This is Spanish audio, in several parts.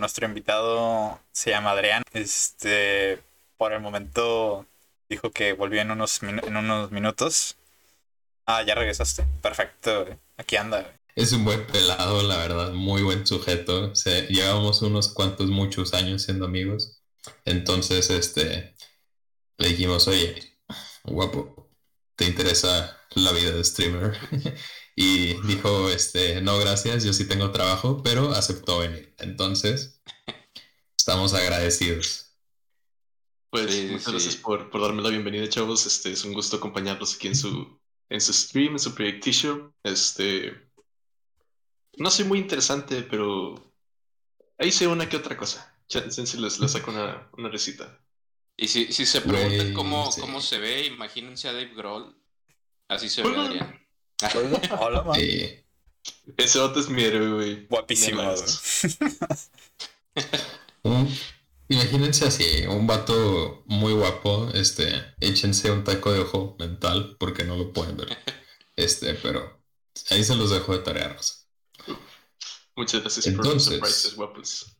Nuestro invitado se llama Adrián. Este, por el momento dijo que volvió en unos, en unos minutos. Ah, ya regresaste. Perfecto. Aquí anda. Es un buen pelado, la verdad. Muy buen sujeto. llevamos unos cuantos, muchos años siendo amigos. Entonces, este, le dijimos, oye, guapo, ¿te interesa la vida de streamer? y dijo, este, no, gracias, yo sí tengo trabajo, pero aceptó venir. Entonces, estamos agradecidos. Pues muchas gracias por, darme la bienvenida, chavos. Este, es un gusto acompañarlos aquí en su, en su stream, en su proyectillo. Este, no soy muy interesante, pero ahí sé una que otra cosa. Si les, les saco una, una recita. Y si, si se preguntan cómo, cómo se ve, imagínense a Dave Grohl. Así se ve Adrián. Hola, man. Ese otro es mi héroe, güey. Guapísimo, Imagínense así, un vato muy guapo, este, échense un taco de ojo mental, porque no lo pueden ver. Este, pero ahí se los dejo de tareas. Muchas gracias Entonces, por los surprises guapos.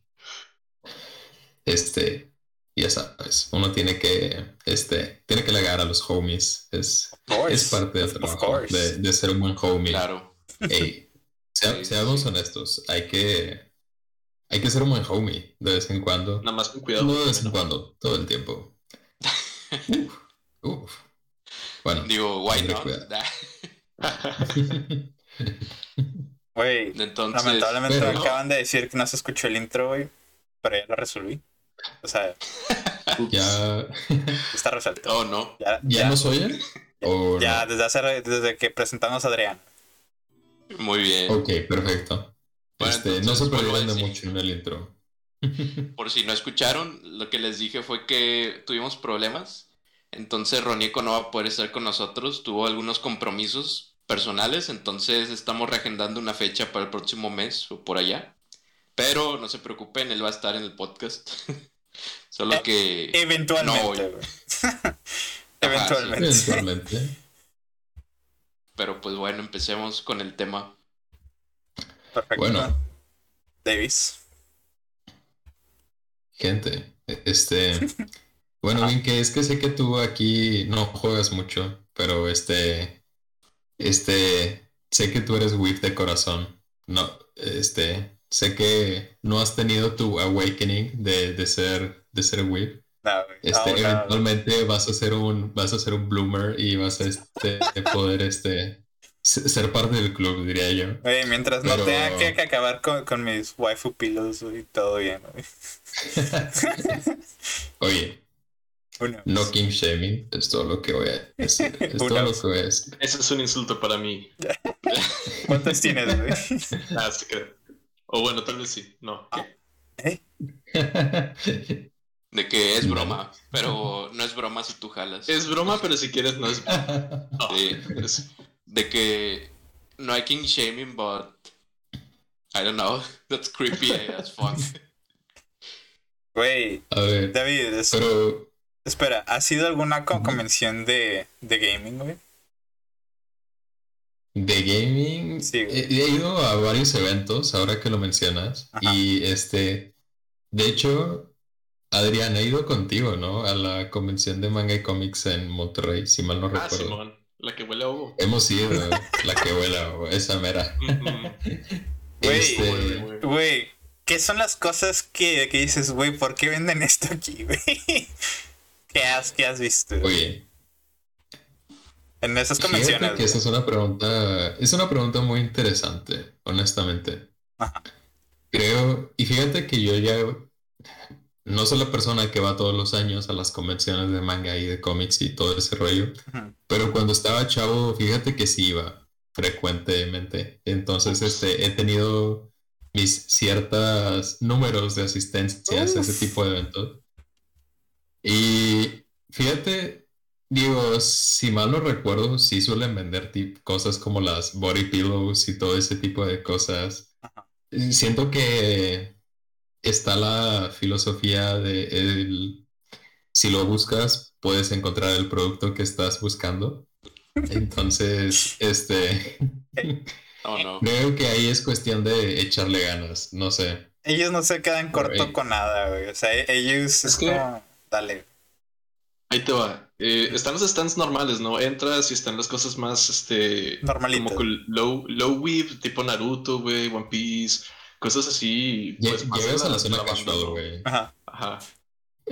Este, ya sabes, uno tiene que, este, tiene que legar a los homies. Es, es parte del trabajo de, ser un buen homie. Claro. seamos honestos, hay que, hay que ser un buen homie de vez en cuando. Nada más con cuidado. No de vez en cuando, todo el tiempo. uf, Bueno. Digo, why not? Güey, lamentablemente me acaban de decir que no se escuchó el intro, güey, pero ya lo resolví. O sea, ya está resuelto. Oh, no. ¿Ya, ya, nos oyen? ya, desde, hace, desde que presentamos a Adrián. Muy bien. Ok, perfecto. este, no se de mucho en el intro. Por si no escucharon, lo que les dije fue que tuvimos problemas. Entonces Ronieco no va a poder estar con nosotros. Tuvo algunos compromisos personales. Entonces estamos reagendando una fecha para el próximo mes o por allá. Pero no se preocupen, él va a estar en el podcast. Solo eh, que. Eventualmente. eventualmente. eventualmente. Pero pues bueno, empecemos con el tema. Perfecto. Bueno. Davis. Gente, este. Bueno, bien que es que sé que tú aquí no juegas mucho, pero este. Este. Sé que tú eres whip de corazón. No, este sé que no has tenido tu awakening de, de ser de ser whip. este, eventualmente vas a ser un vas a ser un bloomer y vas a este, poder este ser parte del club diría yo. Oye, mientras no tenga que, acabar con, con, mis waifu pillows y todo bien oye no king shaming es todo lo que voy a decir es todo lo que voy a decir. Eso es un insulto para mí. ¿cuántos tienes güey? ah sí creo o bueno, tal vez sí. No. ¿Eh? De que es broma, pero no es broma si tú jalas. Es broma, pero si quieres no es De que no hay king shaming, but I don't know. That's creepy as fuck. Güey, David, espera, ¿ha sido alguna convención de, de gaming, güey? De gaming, sí, he, ido a varios eventos, ahora que lo mencionas. Y este, de hecho, Adrián, he ido contigo, ¿no? A la convención de manga y cómics en Monterrey, si mal no ah, recuerdo. Simón, la que huele a Hugo. Hemos ido, la que huele a Hugo, esa mera. Güey, este... güey, ¿qué son las cosas que, que dices, güey, ¿por qué venden esto aquí, güey? ¿Qué has, ¿Qué has visto? Oye, en esas convenciones. esa es una pregunta, es una pregunta muy interesante, honestamente. Creo, y fíjate que yo ya no soy la persona que va todos los años a las convenciones de manga y de cómics y todo ese rollo, pero cuando estaba chavo, fíjate que sí iba frecuentemente. Entonces, este, he tenido mis ciertos números de asistencia a ese tipo de eventos. Y fíjate, Digo, si mal no recuerdo, sí suelen vender cosas como las body pillows y todo ese tipo de cosas. Siento que está la filosofía de el, si lo buscas, puedes encontrar el producto que estás buscando. Entonces, este oh, no. creo que ahí es cuestión de echarle ganas, no sé. ellos no se quedan corto con nada, güey. O sea, ellos es, como, dale. Ahí te va. Eh, están los stands normales, ¿no? Entras y están las cosas más, este... Normalitas. Como low, low weave, tipo Naruto, güey, One Piece, cosas así. Pues, Llegas a la zona casual, güey. Ajá. Ajá.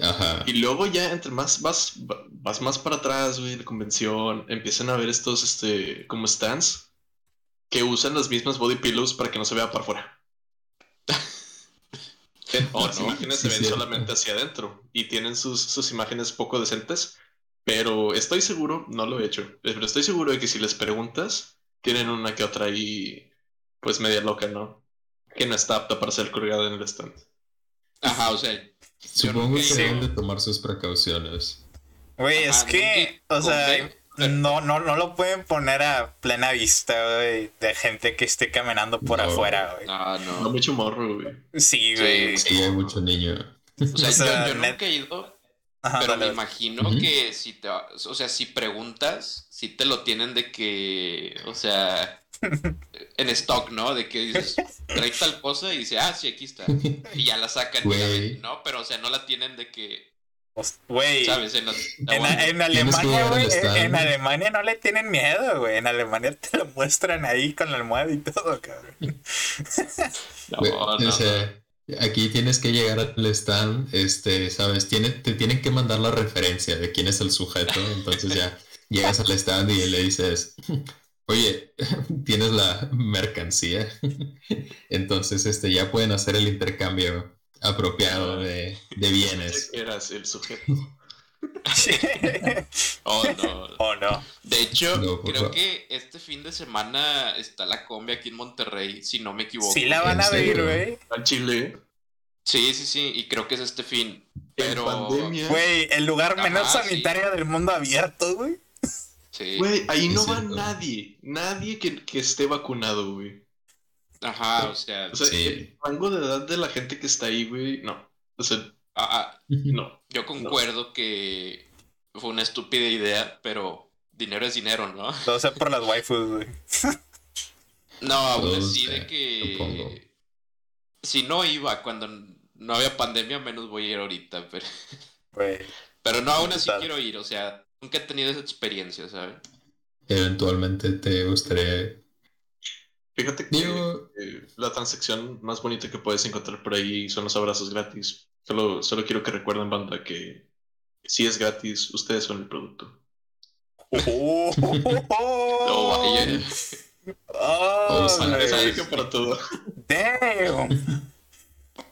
Ajá. Y luego ya entre más vas, vas más para atrás, güey, la convención, empiezan a ver estos, este, como stands que usan las mismas body pillows para que no se vea para afuera. oh, las imágenes se ven solamente hacia adentro y tienen sus, sus imágenes poco decentes, pero estoy seguro, no lo he hecho, pero estoy seguro de que si les preguntas, tienen una que otra ahí, pues media loca, ¿no? Que no está apta para ser colgada en el stand. Ajá, o sea, Supongo que, deben de tomar sus precauciones. Güey, es que, o sea, no, no, no lo pueden poner a plena vista, güey, de gente que esté caminando por afuera, güey. Ah, no. No mucho morro, güey. Sí, güey. Sí, hay mucho niño. O sea, yo, nunca he ido, pero me imagino que si te, o sea, si preguntas, si te lo tienen de que, o sea, en stock, ¿no? De que dices, trae tal cosa y dice, ah, sí, aquí está. Y ya la sacan, ¿no? Pero, o sea, no la tienen de que. Güey. ¿Sabes? En, en, Alemania, güey. En, Alemania no le tienen miedo, güey. En Alemania te lo muestran ahí con la almohada y todo, cabrón. No, no, Aquí tienes que llegar al stand, este, sabes, Tiene, te tienen que mandar la referencia de quién es el sujeto, entonces ya llegas al stand y le dices, oye, tienes la mercancía. Entonces, este, ya pueden hacer el intercambio apropiado de, de bienes. Eras el sujeto. oh, no. Oh, no. De hecho, creo que este fin de semana está la combi aquí en Monterrey, si no me equivoco. Sí la van a ver, güey. En Chile. Sí, sí, sí, y creo que es este fin. Pero. Güey, el lugar menos sanitario del mundo abierto, güey. Güey, ahí no va nadie. Nadie que, que esté vacunado, güey. Ajá, o sea. O sea, el rango de edad de la gente que está ahí, güey, no. O sea, ah, ah, no. Yo concuerdo que fue una estúpida idea, pero dinero es dinero, ¿no? Todo sea por las waifus, güey. No, aún así de que. Si no iba cuando no había pandemia, menos voy a ir ahorita, pero. Pero no, aún así quiero ir, o sea, Nunca he tenido esa experiencia, ¿sabes? Eventualmente te gustaría. Fíjate que eh, la transacción más bonita que puedes encontrar por ahí son los abrazos gratis. Solo, solo quiero que recuerden, banda, que si es gratis, ustedes son el producto. Oh, oh, vaya. Oh, oh para todo. Damn.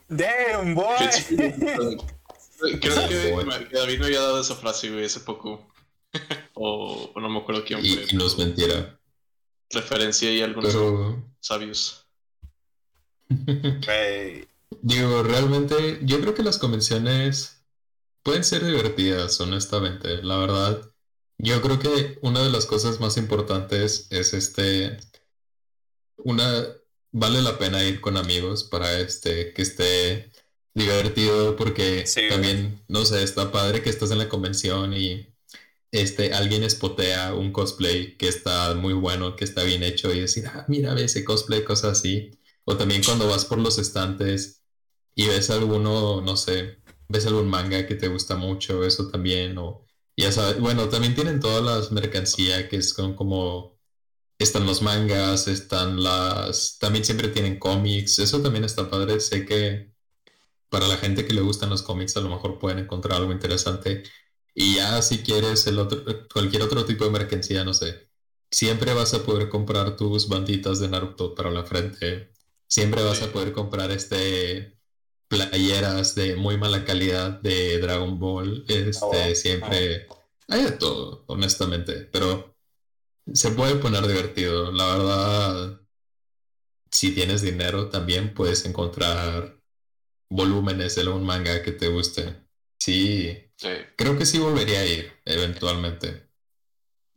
Damn, boy. Creo que, David me había dado esa frase, güey, hace poco. O, no me acuerdo quién fue. Y, no es mentira. Referencia y algunos sabios. Digo, realmente, yo creo que las convenciones pueden ser divertidas, honestamente. La verdad, yo creo que una de las cosas más importantes es este. Una. Vale la pena ir con amigos para este que esté divertido porque también, no sé, está padre que estás en la convención y este, alguien espotea un cosplay que está muy bueno, que está bien hecho y decir, ah, mira, ve ese cosplay, cosas así. O también cuando vas por los estantes y ves alguno, no sé, ves algún manga que te gusta mucho, eso también, o ya sabes, bueno, también tienen todas las mercancías que son como, están los mangas, están las, también siempre tienen cómics, eso también está padre, sé que para la gente que le gustan los cómics a lo mejor pueden encontrar algo interesante. Y ya si quieres el otro, cualquier otro tipo de mercancía, no sé, siempre vas a poder comprar tus banditas de Naruto para la frente. Siempre vas a poder comprar este playeras de muy mala calidad de Dragon Ball. Este, oh, siempre hay de todo, honestamente, pero se puede poner divertido. La verdad, si tienes dinero también puedes encontrar volúmenes de un manga que te guste. Sí, Creo que sí volvería a ir, eventualmente.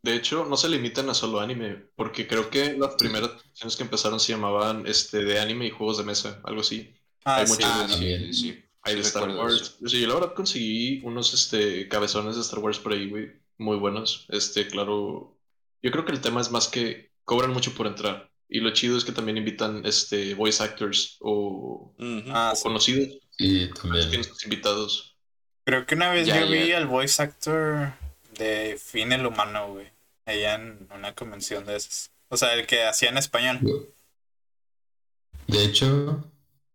De hecho, no se limitan a solo anime, porque creo que las primeras secciones que empezaron se llamaban este, de anime y juegos de mesa, algo así. Ah, Hay sí, muchos sí, Hay de Star Wars. Sí, yo la verdad conseguí unos este, cabezones de Star Wars por ahí, güey. Muy buenos. Este, claro. Yo creo que el tema es más que cobran mucho por entrar. Y lo chido es que también invitan este voice actors o, Ah, o sí. conocidos. Y Tienen también. sus invitados. Creo que una vez Ya, yo vi al voice actor de Fin el Humano, güey. Allá en una convención de esas. O sea, el que hacía en español. De hecho,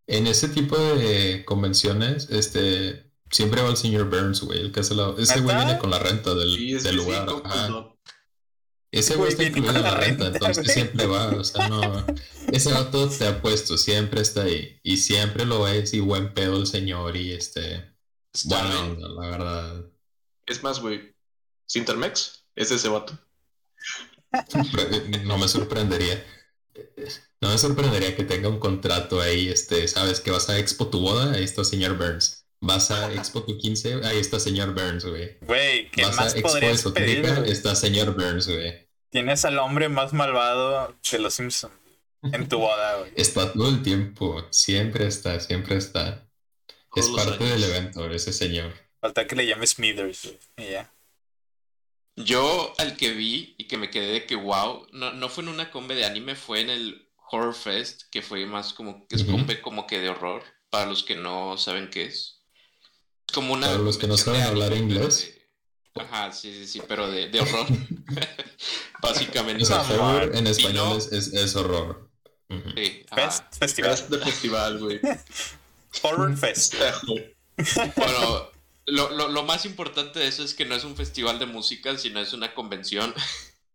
en ese tipo de convenciones, este, siempre va el señor Burns, güey, el que hace la... Ese güey viene con la renta del, Sí, es del que sí, lugar. ajá. Ese Güey, está incluido en la renta, renta, entonces güey. siempre va, o sea, no... Ese vato te apuesto, siempre está ahí. Y siempre lo ves y buen pedo el señor y este... Está bien. la verdad. Es más, güey. Sintermex es ese vato. No me sorprendería. No me sorprendería que tenga un contrato ahí, este, sabes que vas a Expo tu boda, ahí está señor Burns. Vas a Expo tu 15, ahí está señor Burns, güey. Güey, ¿qué Vas a más Expo podrías pedir? Esotérica, güey? está señor Burns, güey. Tienes al hombre más malvado de los Simpsons en tu boda, güey. Está todo el tiempo, siempre está, siempre está. Es Todos parte años. del evento, ese señor. Falta que le llames Smithers, güey. Y ya. Yo al que vi y que me quedé de que wow, no, no fue en una combe de anime, fue en el Horror Fest, que fue más como que es combe como que de horror, para los que no saben qué es. Como una Para los que no saben hablar anime, inglés. de- Ajá, sí, sí, sí, pero de, de horror. Básicamente. O sea, horror en español no- es, es, es horror. Sí, ajá. Fest, festival. Fest de festival, güey. Horror Fest. Bueno, lo, lo, lo más importante de eso es que no es un festival de música, sino es una convención.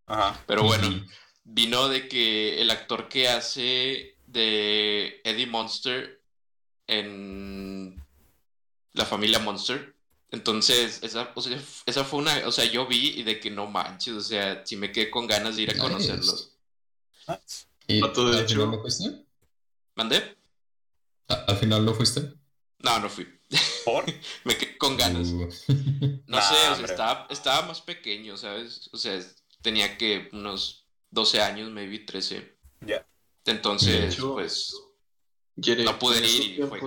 Ajá. Pero bueno, vino de que el actor que hace de Eddie Monster en la familia Monster. Entonces, esa, o sea, esa fue una, o sea, yo vi y de que no manches, o sea, si me quedé con ganas de ir a Nice. conocerlos. ¿Y de al final hecho- no fuiste? ¿Mandé? ¿A- ¿Al final no fuiste? No, no fui. ¿Por? Me quedé con ganas. Uh, No Nah, sé, o sea, estaba, estaba más pequeño, ¿sabes? O sea, tenía que unos 12 años, maybe 13. Ya. Entonces, hecho, pues, Yere, No pude ir y fue.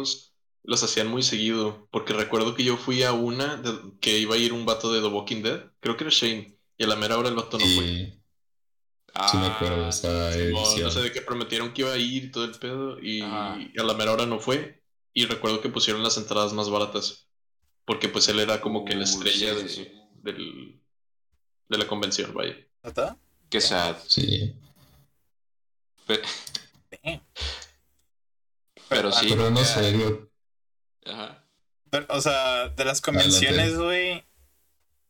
los hacían muy seguido. Porque recuerdo que yo fui a una de- que iba a ir un vato de The Walking Dead. Creo que era Shane. Y a la mera hora el vato no fue. y sí me acuerdo de ah, que prometieron que iba a ir y todo el pedo. Y a la mera hora no fue. Y recuerdo que pusieron las entradas más baratas. Porque pues él era como que la estrella sí, de, sí, del- de la convención, vaya. ¿Neta? Qué sad. Sí. Pero sí. pero no sé, Ajá. Pero, o sea, de las convenciones, güey.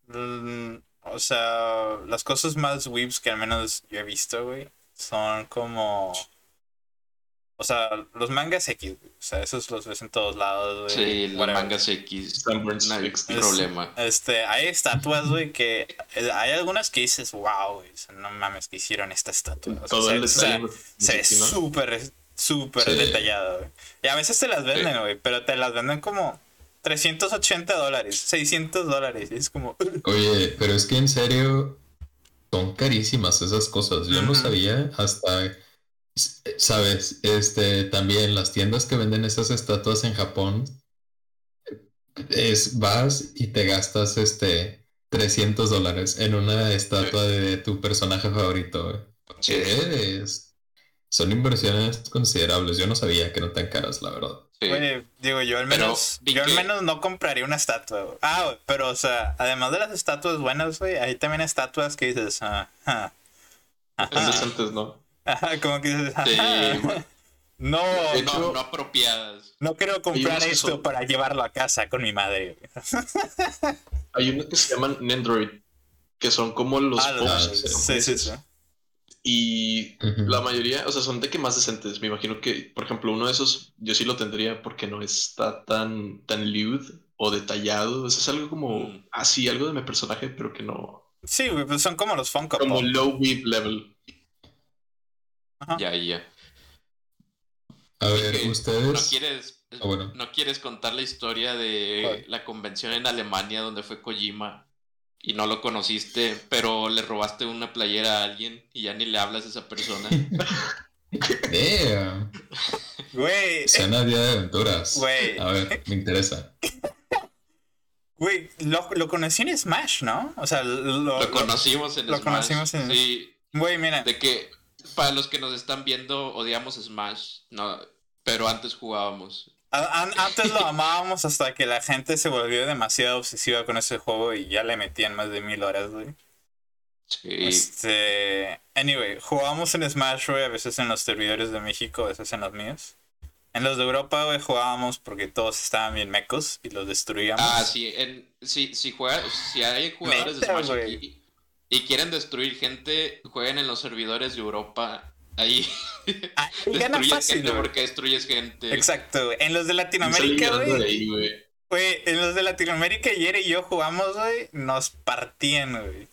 mm, o sea, las cosas más weebs que al menos yo he visto, güey, son como. O sea, los mangas X, güey. O sea, esos los ves en todos lados, güey. Sí, los whatever. mangas X. Sanborns No hay X. problema. Este, hay estatuas, güey, que. eh, Hay algunas que dices, wow, güey. o sea, no mames, que hicieron esta estatua. O sea, Todo se- el o sea, detalle. se ve súper, súper Sí. detallado, güey. Y a veces te las venden, güey, pero te las venden como 380 dólares, 600 dólares. Es como, oye, pero es que en serio son carísimas esas cosas. Yo no sabía hasta, sabes, este, también las tiendas que venden esas estatuas en Japón, es, vas y te gastas, este, 300 dólares en una estatua de tu personaje favorito. Sí. Es- son inversiones considerables. Yo no sabía que eran tan caras, la verdad. Sí. digo, yo al menos, yo al menos no compraría una estatua. Ah, pero, o sea, además de las estatuas buenas, güey, hay también estatuas que dices, ah, ah, Están ajá, decentes, ¿no? Ajá, como que dices, Sí, ajá, güey. no, no, apropiadas. no quiero comprar esto son- para llevarlo a casa con mi madre. Hay unos que se llaman Nendroid, que son como los Ah, Pops ah, sí, sí, sí. Y la mayoría, o sea, son de que más decentes. Me imagino que, por ejemplo, uno de esos yo sí lo tendría porque no está tan, tan lewd o detallado. O sea, es algo como, Mm. ah, sí, algo de mi personaje, pero que no. Sí, pues son como los Funko Como Pop. low weeb level. Ajá. Ya, ya. A ver, Que ¿No ustedes... quieres, Ah, bueno. ¿No quieres contar la historia de la convención en Alemania donde fue Kojima y no lo conociste, pero le robaste una playera a alguien y ya ni le hablas a esa persona? Damn. Güey, Cena Día de Aventuras. Güey. A ver, me interesa. güey, lo, lo conocí en Smash, ¿no? O sea, lo, Lo conocimos en lo Smash. conocimos en- Sí, Güey, mira, de que para los que nos están viendo, odiamos Smash. No, pero antes jugábamos. Antes lo amábamos hasta que la gente se volvió demasiado obsesiva con ese juego y ya le metían más de mil horas, güey. Sí. Este. Anyway, jugábamos en Smash, güey, a veces en los servidores de México, a veces en los míos. En los de Europa, güey, jugábamos porque todos estaban bien mecos y los destruíamos. Ah, sí, en, si, si, juega, si hay jugadores de Smash aquí y quieren destruir gente, jueguen en los servidores de Europa. Ahí. Ah, gana fácil, gente porque destruyes gente. Exacto, güey. En los de Latinoamérica, güey. Güey, en los de Latinoamérica, ayer y yo jugamos, güey, nos partían, güey.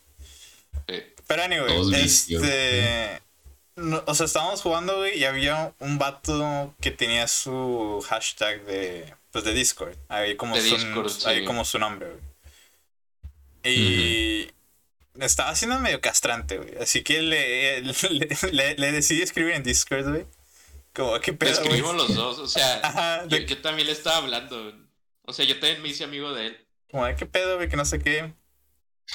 Pero anyway, este. o sea, estábamos jugando, güey, y había un vato que tenía su hashtag de. Pues de Discord. Ahí como, su, ahí como su nombre, güey. Y. Estaba haciendo medio castrante, güey. Así que le, le, le, decidí escribir en Discord, güey. Como, ¿qué pedo? Escribimos los dos, o sea, yo, yo, también le estaba hablando. O sea, yo también me hice amigo de él. Como, ¿qué pedo, güey? Que no sé qué.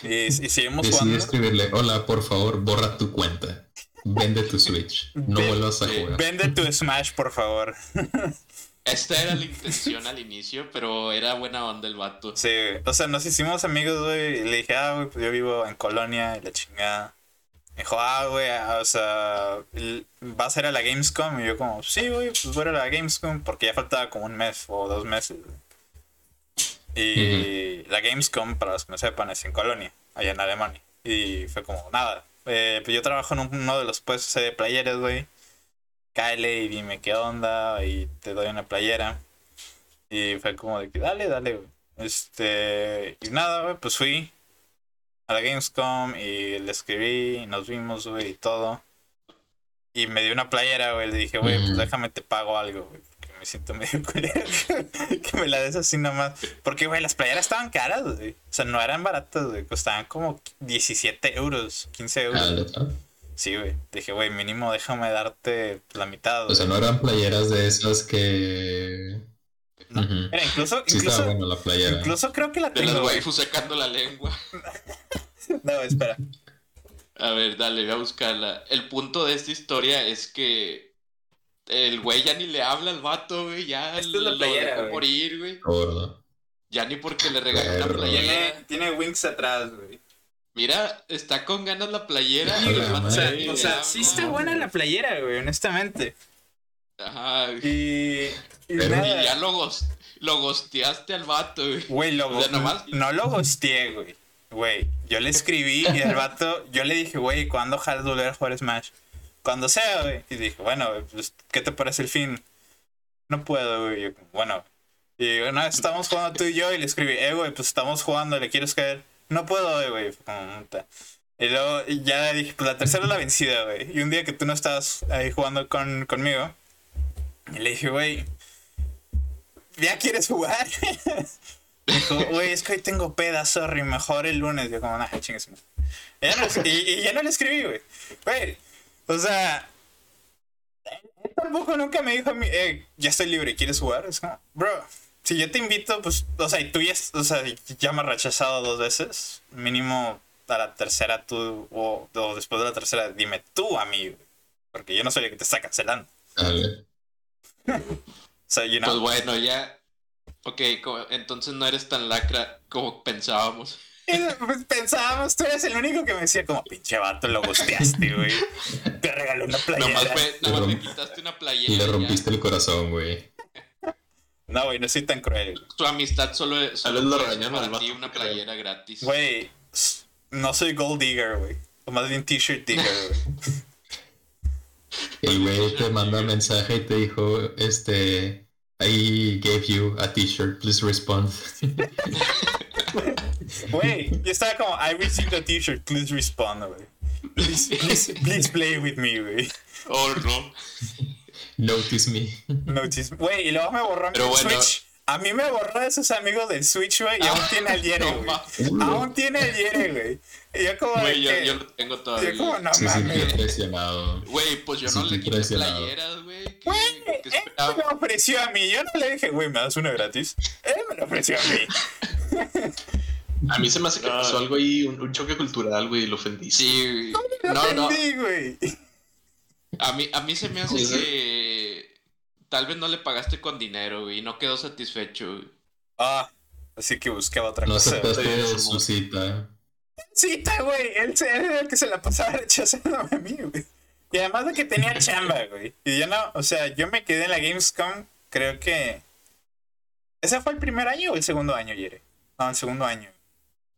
Y, y seguimos Decidí escribirle, hola, por favor, borra tu cuenta. Vende tu Switch. No vuelvas a jugar. Vende tu Smash, por favor. Esta era la intención al inicio, pero era buena onda el vato. Sí, o sea, nos hicimos amigos, güey. Y le dije, ah, güey, pues yo vivo en Colonia y la chingada. Me dijo, ah, güey, ah, o sea, ¿vas a ir a la Gamescom? Y yo, como, sí, güey, pues voy a la Gamescom porque ya faltaba como un mes o dos meses. Y la Gamescom, para los que no sepan, es en Colonia, allá en Alemania. Y fue como, nada. Eh, pues yo trabajo en uno de los puestos de playeras, güey. Cáele y dime qué onda y te doy una playera. Y fue como de que, dale, dale, güey. Este, y nada, güey, pues fui a la Gamescom y le escribí, y nos vimos, güey, y todo. Y me dio una playera, güey. Le dije, güey, pues déjame te pago algo, güey me siento medio culero que me la des así nomás. Porque, güey, las playeras estaban caras, güey. O sea, no eran baratas, güey. Costaban como 17 euros, 15 euros. Ah, sí, güey. Dije, güey, mínimo déjame darte la mitad. O sea, no eran playeras de esas que. No. Era incluso. Sí incluso, la playera. Incluso creo que la tengo. De las sacando la lengua. no, espera. A ver, dale, voy a buscarla. El punto de esta historia es que el güey ya ni le habla al vato, güey. Ya Esto lo dejó morir, güey. Ya ni porque le regaló una playera. Tiene, wings atrás, güey. Mira, está con ganas la playera. o sea, o sea sí está buena la playera, güey, honestamente. Ajá. Y, y, ya lo, lo gosteaste al vato, güey. Güey, lo no lo gosteé, güey. Güey, yo le escribí y el vato, yo le dije, güey, ¿cuándo ojalá volver a jugar Smash? cuando sea, güey. Y dije, bueno, pues, ¿qué te parece el fin? No puedo, güey. bueno. Y una vez estábamos jugando tú y yo y le escribí, eh, güey, pues estamos jugando, ¿le quieres caer? No puedo, güey. Y luego ya dije, pues la tercera la vencida, güey. Y un día que tú no estabas ahí jugando con, conmigo, le dije, güey, ¿ya quieres jugar? Dijo, güey, es que hoy tengo peda, sorry, mejor el lunes. Yo como, nah, chingues. Y, ya no le escribí, güey. Güey, o sea, tampoco nunca me dijo a mí, eh, ya estoy libre, ¿quieres jugar? Es como, bro, si yo te invito, pues, o sea, y tú ya, o sea, ya me has rechazado dos veces, mínimo a la tercera tú, o, después de la tercera, dime tú a mí, porque yo no soy el que te está cancelando. o sea, you know. Pues bueno, ya, ok, entonces no eres tan lacra como pensábamos. Pues pensábamos, tú eres el único que me decía como, pinche vato, lo gusteaste, güey. Te regaló una playera. Nomás, fue, nomás me quitaste una playera. Y le rompiste el corazón, güey. No, güey, no soy tan cruel. Tu amistad solo, es solo lo para ti una playera gratis. Güey, no soy gold digger, güey. O más bien t-shirt digger, güey. El güey te manda un mensaje y te dijo, este, I gave you a t-shirt, please respond. Güey, yo estaba como, I received a t-shirt, please respond, güey. Please, please, please play with me, güey. Oh, no. Notice me. Notice me. Güey, y luego me borró mi Switch. A mí me borró de esos amigos del Switch, güey, y aún ah, tiene el Yere, güey. aún tiene el Yere, güey. Y yo como Güey, yo, yo, lo tengo todavía. Yo como, no sí, mames. Güey, pues yo no le quité playeras, güey. Güey, él me lo ofreció a mí. Yo no le dije, güey, ¿me das una gratis? Él me lo ofreció a mí. A mí se me hace que pasó algo ahí, un, choque cultural, güey, y lo ofendí. Sí, No, no, no. güey. A mí, a mí se me hace que tal vez no le pagaste con dinero, güey, y no quedó satisfecho, güey. Ah, así que buscaba otra No cosa. aceptaste su cita. Cita, güey. Él era el que se la pasaba rechazándome a mí, güey. Y además de que tenía chamba, güey. Y yo no, o sea, yo me quedé en la Gamescom, creo que. ¿Ese fue el primer año o el segundo año, Yere? No, el segundo año.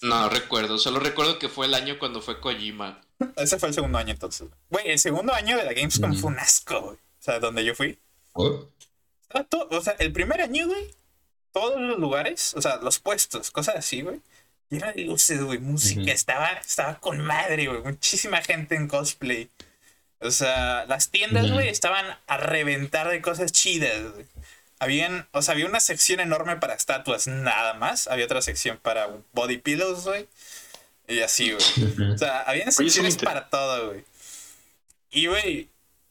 No recuerdo, solo recuerdo que fue el año cuando fue Kojima. Ese fue el segundo año entonces. Güey, el segundo año de la Gamescom fue un asco, güey. O sea, donde yo fui. ¿Por? Estaba todo- o sea, el primer año, güey, todos los lugares, o sea, los puestos, cosas así, güey, lleno de luces, güey, música, Ujú. estaba, estaba con madre, güey, muchísima gente en cosplay. O sea, las tiendas, güey, estaban a reventar de cosas chidas, güey. Habían, o sea, había una sección enorme para estatuas, nada más. Había otra sección para body pillows, güey. Y así, güey. O sea, había Oye, secciones para todo, güey. Y, güey,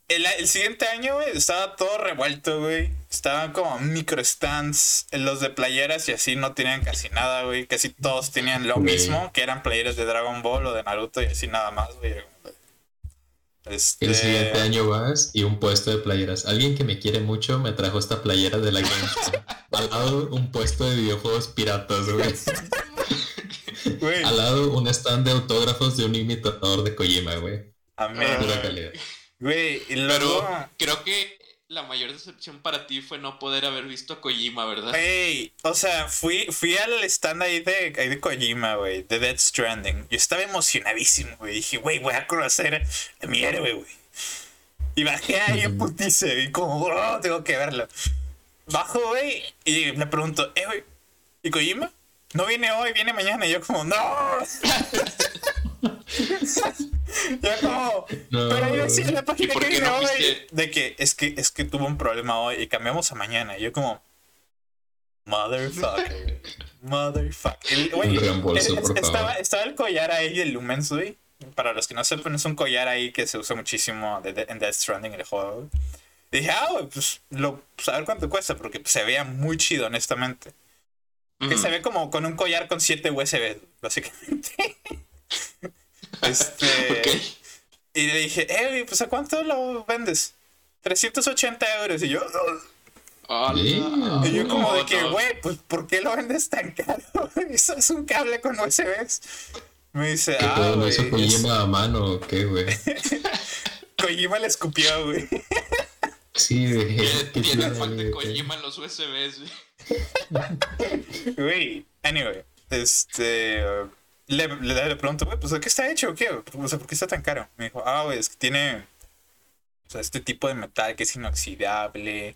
el, el siguiente año, güey, estaba todo revuelto, güey. Estaban como micro stands. Los de playeras y así no tenían casi nada, güey. Casi todos tenían lo mismo, que eran playeras de Dragon Ball o de Naruto y así nada más, güey. Este... El siguiente año vas y un puesto de playeras. Alguien que me quiere mucho me trajo esta playera de la Gamescom. Al lado un puesto de videojuegos piratas, güey. Güey, Al lado un stand de autógrafos de un imitador de Kojima, güey. amén. Pura calidad. Güey, y luego... Pero creo que la mayor decepción para ti fue no poder haber visto a Kojima, ¿verdad? Ey, o sea, fui, fui al stand ahí de, ahí de Kojima, güey, de Dead Stranding. Yo estaba emocionadísimo, güey. Dije, güey, voy a conocer a mi héroe, güey. Y bajé ahí en putice, y como, oh, tengo que verlo. Bajo, güey, y le pregunto, eh, güey, ¿y Kojima? No viene hoy, viene mañana. Y yo como, no. yo como, No. pero yo sí en la ¿Y página que viene no hoy. fuiste? De que es que es que tuvo un problema hoy y cambiamos a mañana. Y yo como, motherfucker, motherfucker. El- por estaba, favor. estaba el collar ahí de Lumens, güey. Para los que no sepan, es un collar ahí que se usa muchísimo de- de- en Death Stranding, el juego. güey. Dije, ah, güey, pues, lo, pues, a ver cuánto cuesta, porque pues, se veía muy chido, honestamente. Que Ujú. se ve como con un collar con 7 USB, básicamente. este. Ok. Y le dije, eh, pues ¿a cuánto lo vendes? 380 euros. Y yo. Damn. y yo como de que, güey, pues ¿por qué lo vendes tan caro? Eso es un cable con USBs. Me dice, ¿Qué ah, güey. hizo es- Kojima a mano o qué, güey? Kojima le escupió, güey. Sí, güey. Tiene- ¿Qué Tiene tiene, falta güey? Kojima en los USBs, güey. Güey, anyway, este. uh, Le, le, le pregunto, güey, pues ¿de qué está hecho qué? O sea, ¿por qué está tan caro? Me dijo, ah, güey, es que tiene. O sea, este tipo de metal que es inoxidable.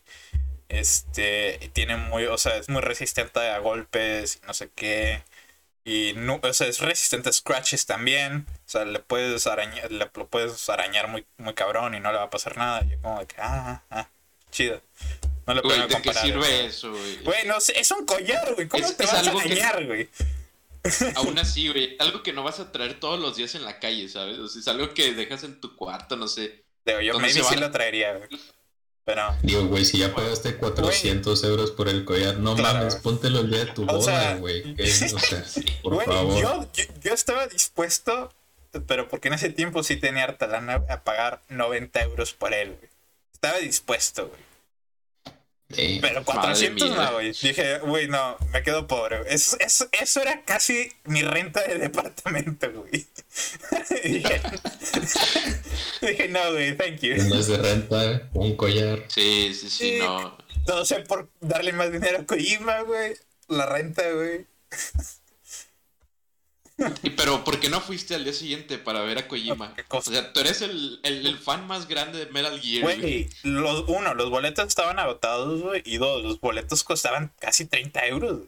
Este. Tiene muy. O sea, es muy resistente a golpes y no sé qué. Y no, o sea, es resistente a scratches también. O sea, le puedes arañar, le, lo puedes arañar muy, muy cabrón y no le va a pasar nada. Y yo como de que, ah, ah, chido. No le puedo ¿de qué comparar. sirve eso, güey? Güey, no sé, es un collar, güey. ¿Cómo Es- te vas a dañar, güey? Aún así, güey, algo que no vas a traer todos los días en la calle, ¿sabes? O sea, es algo que dejas en tu cuarto, no sé. Digo, yo ¿Dónde maybe sí lo traería, güey. Pero, Digo, güey, si ya pagaste 400 euros por el collar, no Claro. mames, póntelo el día de tu O sea, boda, güey. ¿qué? O sea, por güey, favor. yo, yo, yo estaba dispuesto, pero porque en ese tiempo sí tenía harta lana a pagar 90 euros por él, güey. Estaba dispuesto, güey. Pero 400 mía. no, güey. Dije, güey, no, me quedo pobre. Eso, eso, eso era casi mi renta de departamento, güey. Dije, dije, no, güey, thank you. en vez de renta, un collar. Sí, sí, sí, Sí. no. No sé por darle más dinero a Kojima, güey. La renta, güey. Pero, ¿por qué no fuiste al día siguiente para ver a Kojima? ¿Qué O sea, tú eres el, el, el fan más grande de Metal Gear, güey. Los, uno, los boletos estaban agotados, güey. Y dos, los boletos costaban casi 30 euros.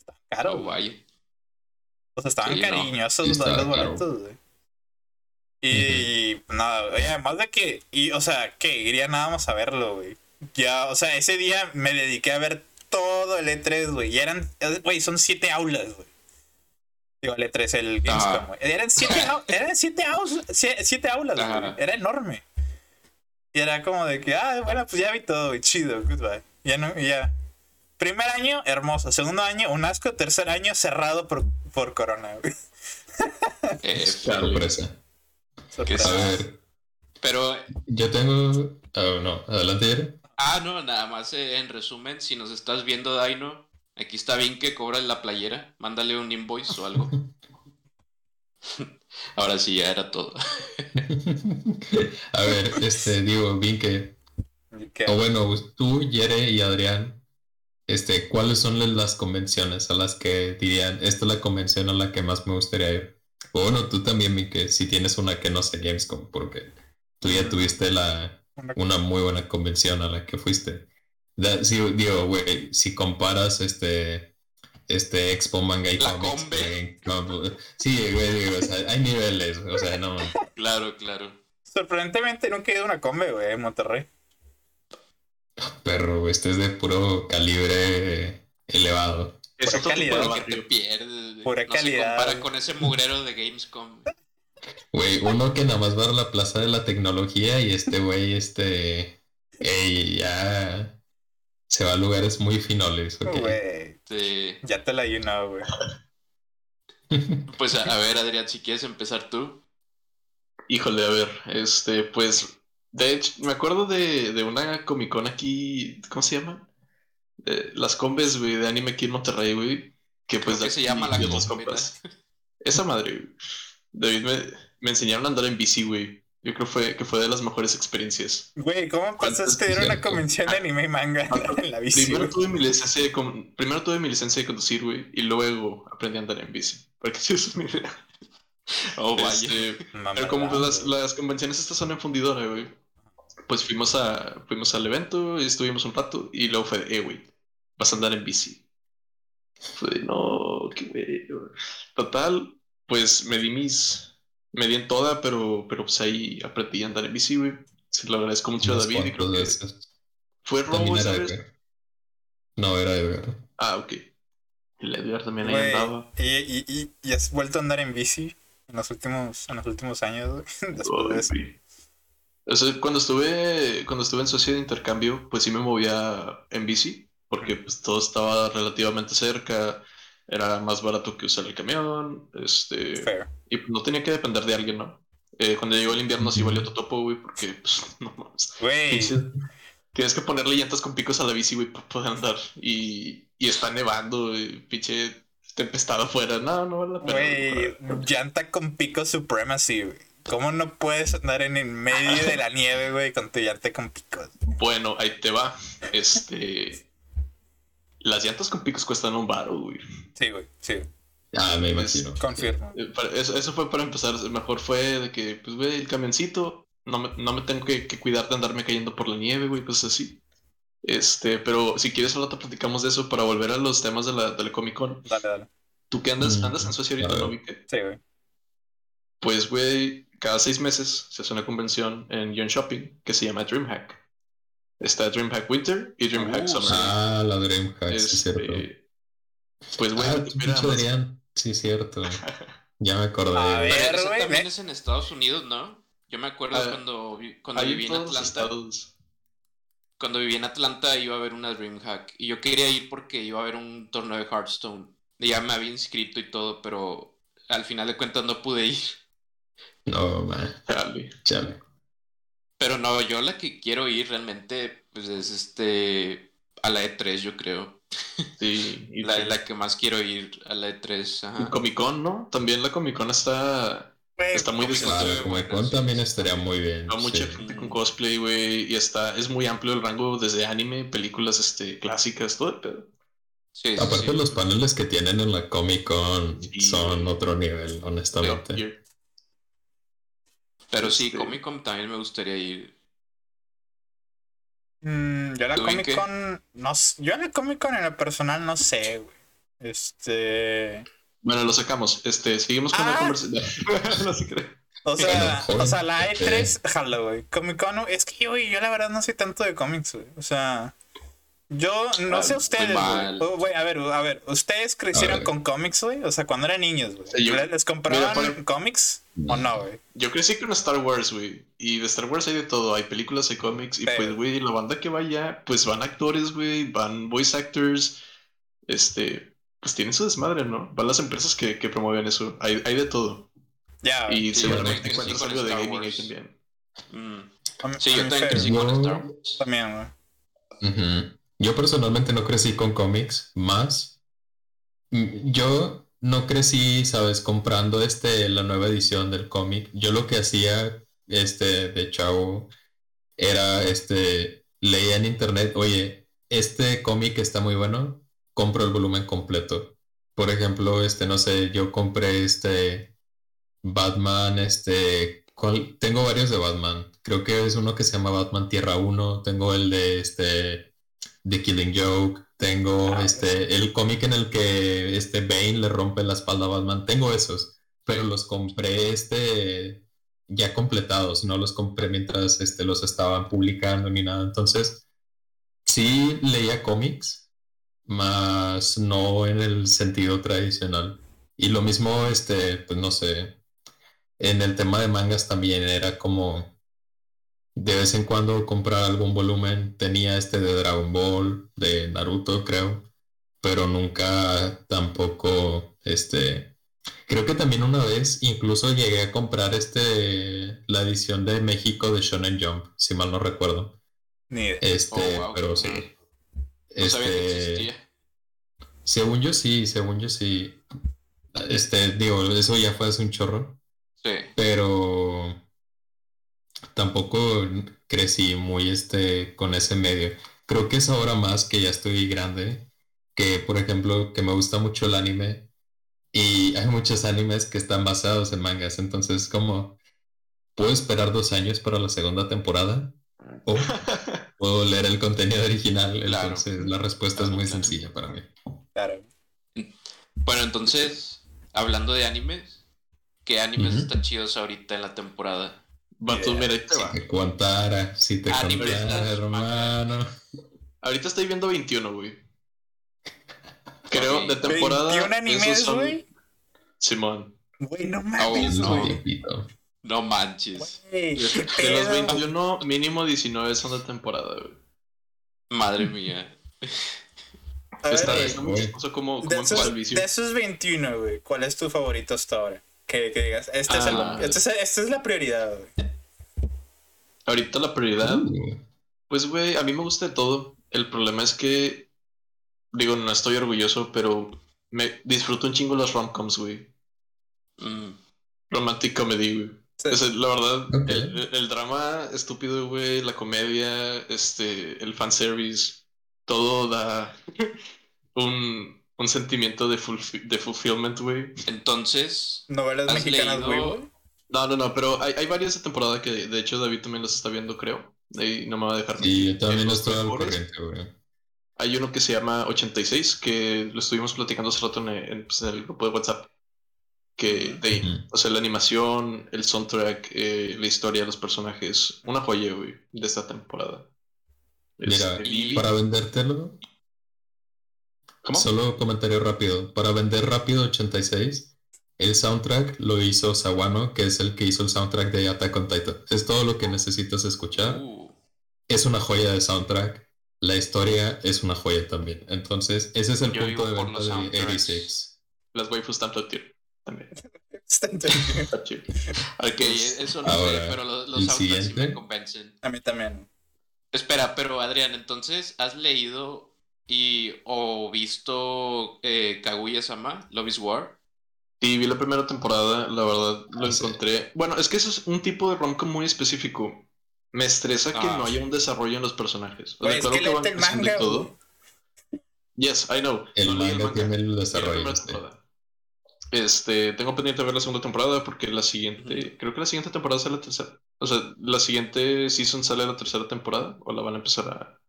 Estaban caros, Oh, vaya. O sea, estaban Sí, no. cariñosos Sí, los, caro. boletos, güey. Y nada, oye, además de que, y, o sea, que iría nada más a verlo, güey. Ya, o sea, ese día me dediqué a ver todo el E3, güey. Y eran, güey, son siete aulas, güey. Digo, el E3, el Gamescom, güey. Eran siete, eran siete, aus- siete aulas, güey. Era enorme. Y era como de que, ah, bueno, pues ya vi todo, güey. Chido, goodbye. Ya no, ya. Primer año, hermoso. Segundo año, un asco. Tercer año, cerrado por, por corona, güey. Eh, Sorpresa. Que A ver, Pero. Yo tengo. Oh, no, adelante, Ah, no, nada más eh, en resumen, si nos estás viendo, Daino, aquí está bien que cobra la playera. Mándale un invoice o algo. Ahora sí, ya era todo. a ver, este, digo, Vinque. O bueno, tú, Yere y Adrián, este, ¿cuáles son las convenciones a las que dirían, esta es la convención a la que más me gustaría ir? O bueno, tú también, Vinque, si tienes una que no sé Gamescom, porque tú ya tuviste la, una muy buena convención a la que fuiste. Si, digo, güey, si comparas este este Expo Manga y la Sí, güey, o sea, hay niveles, o sea, no. Claro, claro. Sorprendentemente nunca he ido a una combe, güey, en Monterrey. Perro, este es de puro calibre elevado. Es pura calidad. que te pierdes, Pura no calidad. Se compara con ese mugrero de Gamescom. Güey, uno que nada más va a la plaza de la tecnología y este güey, este. Ey, ya. Se va a lugares muy finoles, Güey. Ya te la you güey. Pues a, ver, Adrián, si quieres empezar tú. Híjole, a ver, este, pues, de hecho, me acuerdo de, de una Comic Con aquí, ¿cómo se llama? las combes, güey, de anime aquí en Monterrey, güey. Que pues se llama la Esa madre, güey. David me, me enseñaron a andar en bici, güey. Yo creo fue, que fue de las mejores experiencias. Güey, ¿cómo pasaste de una convención de anime y manga en la bici? Primero tuve, mi licencia de, primero tuve mi licencia de conducir, güey, y luego aprendí a andar en bici. Porque sí, eso es mi idea. Oh, vaya. Este, pero como pues, las, las, convenciones estas son en fundidora, güey. Pues fuimos, a, fuimos al evento, y estuvimos un rato, y luego fue, eh, güey, vas a andar en bici. Fue de, no, qué güey. Total, pues me di mis me di en toda, pero, pero pues ahí aprendí a andar en bici, güey. Se lo agradezco mucho a David y creo que... ¿Fue Robo esa vez? No, era Edgar. Ah, ok. El Edgar también ahí andaba. ¿Y, y, y, has vuelto a andar en bici en los últimos, en los últimos años, Después de eso. cuando estuve, cuando estuve en sociedad de intercambio, pues sí me movía en bici, porque pues todo estaba relativamente cerca, era más barato que usar el camión, este... Y pues, no tenía que depender de alguien, ¿no? Eh, cuando llegó el invierno sí valió totopo, güey, porque, pues, no mames. Güey. Tienes que ponerle llantas con picos a la bici, güey, para poder andar. Y, y está nevando, y pinche tempestado afuera. No, no vale la pena. Güey, llanta con pico supremacy, güey. ¿Cómo no puedes andar en el medio de la nieve, güey, con tu llanta con picos? Bueno, ahí te va. Este... Las llantas con picos cuestan un baro, güey. Sí, güey, sí. Ah, me imagino. confirmo. Eh, eso, eso, fue para empezar. Mejor fue de que, pues, güey, el camioncito, no me, no me tengo que, cuidar de andarme cayendo por la nieve, güey, pues así. Este, pero si quieres, ahora te platicamos de eso para volver a los temas de la, de la Comic Con. Dale, dale. ¿Tú qué andas? Mm, ¿Andas en Suecia ahorita, no, Sí, güey. Pues, güey, cada seis meses se hace una convención en Yon Shopping que se llama DreamHack. Está DreamHack Winter y DreamHack uh, Summer. Ah, la DreamHack, sí, cierto. Este, pues, güey, ah, Sí, cierto. Ya me acordé. A ver, Pero eso también es en Estados Unidos, ¿no? Yo me acuerdo ah, cuando, cuando viví en Atlanta. Cuando viví en Atlanta iba a haber una DreamHack. Y yo quería ir porque iba a haber un torneo de Hearthstone. Ya me había inscrito y todo, pero al final de cuentas no pude ir. No, man. Chale. Pero no, yo la que quiero ir realmente, pues es este. A la E3, yo creo. Sí, y la, la, que más quiero ir a la E3. Comic Con, ¿no? También la Comic Con está, está muy La Comic Con también estaría muy bien. Hay mucha gente con cosplay, güey, y está, es muy amplio el rango desde anime, películas este, clásicas, todo el pedo. Sí, Aparte los paneles que tienen en la Comic Con son otro nivel, honestamente. Pero sí, este Comic Con también me gustaría ir. Mm, yo la Comic Con. No, yo la Comic Con en lo personal no sé, güey. Este. Bueno, lo sacamos. Este, seguimos con la ah. conversación. no se cree. O sea, o sea, la E3, jalo, güey. Comic Con, es que yo, yo la verdad no soy tanto de cómics, güey. O sea, yo no sé ustedes, güey. A ver, a ver, ¿ustedes crecieron con cómics, güey? O sea, cuando eran niños, güey. ¿Les compraban cómics o no, güey? Yo crecí con Star Wars, güey. Y de Star Wars hay de todo. Hay películas, hay cómics. Y pues, güey, la banda que vaya, pues van actores, güey. Van voice actors. Este, pues tienen su desmadre, ¿no? Van las empresas que, que promueven eso. Hay, hay de todo. Ya. y seguramente encuentras algo de gaming ahí también. Mm. Sí, yo también crecí con Star Wars. También, güey. Yo personalmente no crecí con cómics, más. Mm, yo no crecí, sabes, comprando este la nueva edición del cómic. Yo lo que hacía, este, de chavo, era este, leía en internet, oye, este cómic está muy bueno, compro el volumen completo. Por ejemplo, este, no sé, yo compré este Batman, este, tengo varios de Batman. Creo que es uno que se llama Batman Tierra 1, tengo el de este The Killing Joke, tengo ah, este el cómic en el que este Bane le rompe la espalda a Batman, tengo esos, pero los compré este ya completados, no los compré mientras este, los estaban publicando ni nada. Entonces, sí leía cómics, más no en el sentido tradicional. Y lo mismo, este, pues no sé, en el tema de mangas también era como de vez en cuando comprar algún volumen. Tenía este de Dragon Ball, de Naruto, creo, pero nunca tampoco este Creo que también una vez incluso llegué a comprar este la edición de México de Shonen Jump, si mal no recuerdo. Ni Este, oh, pero sí. este, según yo sí, según yo sí. Este, digo, eso ya fue hace un chorro. Sí. Pero tampoco crecí muy este con ese medio. Creo que es ahora más que ya estoy grande, que por ejemplo, que me gusta mucho el anime y hay muchos animes que están basados en mangas, entonces como puedo esperar dos años para la segunda temporada o puedo leer el contenido original, entonces la respuesta es muy sencilla para mí. Claro. Bueno, entonces, hablando de animes, ¿qué animes están chidos ahorita en la temporada? Vato, mira, te Si te contara, si te contara, hermano. Ahorita estoy viendo 21, güey. Creo, de temporada. ¿21 animes, güey? Simón. Güey, no mames, güey. No, manches. de los 21, mínimo 19 son de temporada, güey. Madre mía. Está, está muy chistoso como, como de, esos, vicio. de esos 21, güey, ¿cuál es tu favorito hasta ahora? Que, que digas, este es el, ah. este es, esta es la prioridad, güey. Ahorita la prioridad. Pues, güey, a mí me gusta de todo. El problema es que digo, no estoy orgulloso, pero me disfruto un chingo las romcoms, güey. Mm. Romantic comedy, güey. la verdad, el, drama estúpido, güey, la comedia, este, el fanservice, todo da un, un sentimiento de, de fulfillment, güey. Entonces, novelas mexicanas, güey. No, no, no, pero hay, hay varias de temporada que de hecho David también las está viendo, creo. Y no me va a dejar. Sí, yo también estoy al corriente, güey. Hay uno que se llama 86, que lo estuvimos platicando hace rato en, pues, el grupo de WhatsApp. Que de, o sea, la animación, el soundtrack, eh, la historia de los personajes, una joya, güey, de esta temporada. Mira, este, para vendértelo. ¿Cómo? Solo comentario rápido. Para vender rápido 86, el soundtrack lo hizo Sawano, que es el que hizo el soundtrack de Attack on Titan. Es todo lo que necesitas escuchar. Uh. Es una joya de soundtrack la historia es una joya también. Entonces, ese es el punto de venta de 86. Las waifus están todo también. Está chido. ok, eso no sé, pero los, los sí me convencen. A mí también. Espera, pero Adrián, entonces, ¿has leído y o visto eh, Kaguya-sama, Love is War? Sí, vi la primera temporada, la verdad lo ah, encontré. Bueno, es que eso es un tipo de romcom muy específico. Me estresa que no ah. haya un desarrollo en los personajes. O sea, claro que, van el manga, todo. Yes, I know. El manga tiene el desarrollo. Este, tengo pendiente de ver la segunda temporada porque la siguiente, creo que la siguiente temporada sale la tercera. O sea, la siguiente season sale la tercera temporada o la van a empezar a.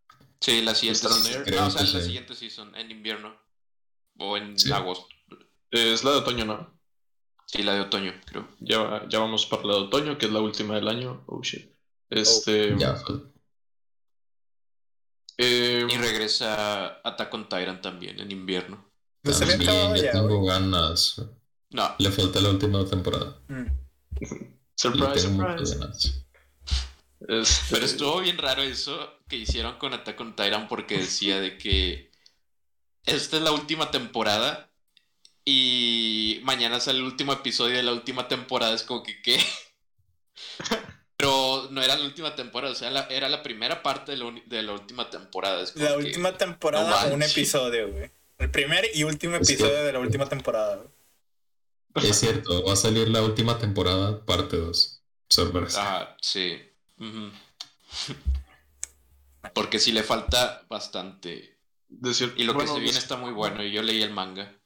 Sí, la siguiente. No, o sea, la siguiente season, en invierno. O en agosto. Es la de otoño, ¿no? Sí, la de otoño, creo. Ya, ya vamos para la de otoño, que es la última del año. Oh shit. Este. Eh, y regresa Attack on Tyrant también en invierno. Pues también, ya tengo ganas. No. Le falta la última temporada. Mm. surprise, surprise. Pero estuvo bien raro eso que hicieron con Attack on Tyrant porque decía de que esta es la última temporada y mañana sale el último episodio de la última temporada. Es como que, ¿qué? Pero no era la última temporada, o sea, era la primera parte de la, última temporada. la última temporada, un episodio, güey. El primer y último episodio de la última temporada. Es cierto, va a salir la última temporada, parte 2. Sorpresa. Ah, sí. Porque sí le falta bastante. y lo que se viene está muy bueno, y yo leí el manga.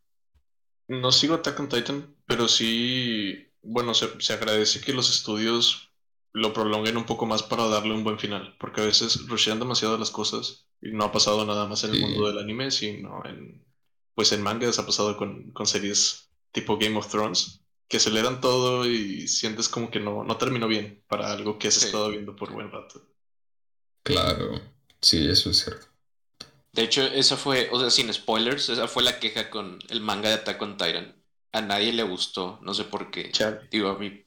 No sigo Attack on Titan, pero sí, bueno, se, se agradece que los estudios lo prolonguen un poco más para darle un buen final, porque a veces rushean demasiado las cosas y no ha pasado nada más en el mundo del anime, sino en, pues en mangas ha pasado con, con series tipo Game of Thrones, que aceleran todo y sientes como que no, no terminó bien para algo que has estado viendo por buen rato. Claro, sí, eso es cierto. De hecho, esa fue, o sea, sin spoilers, esa fue la queja con el manga de Attack on Titan. A nadie le gustó, no sé por qué. Digo, a mí,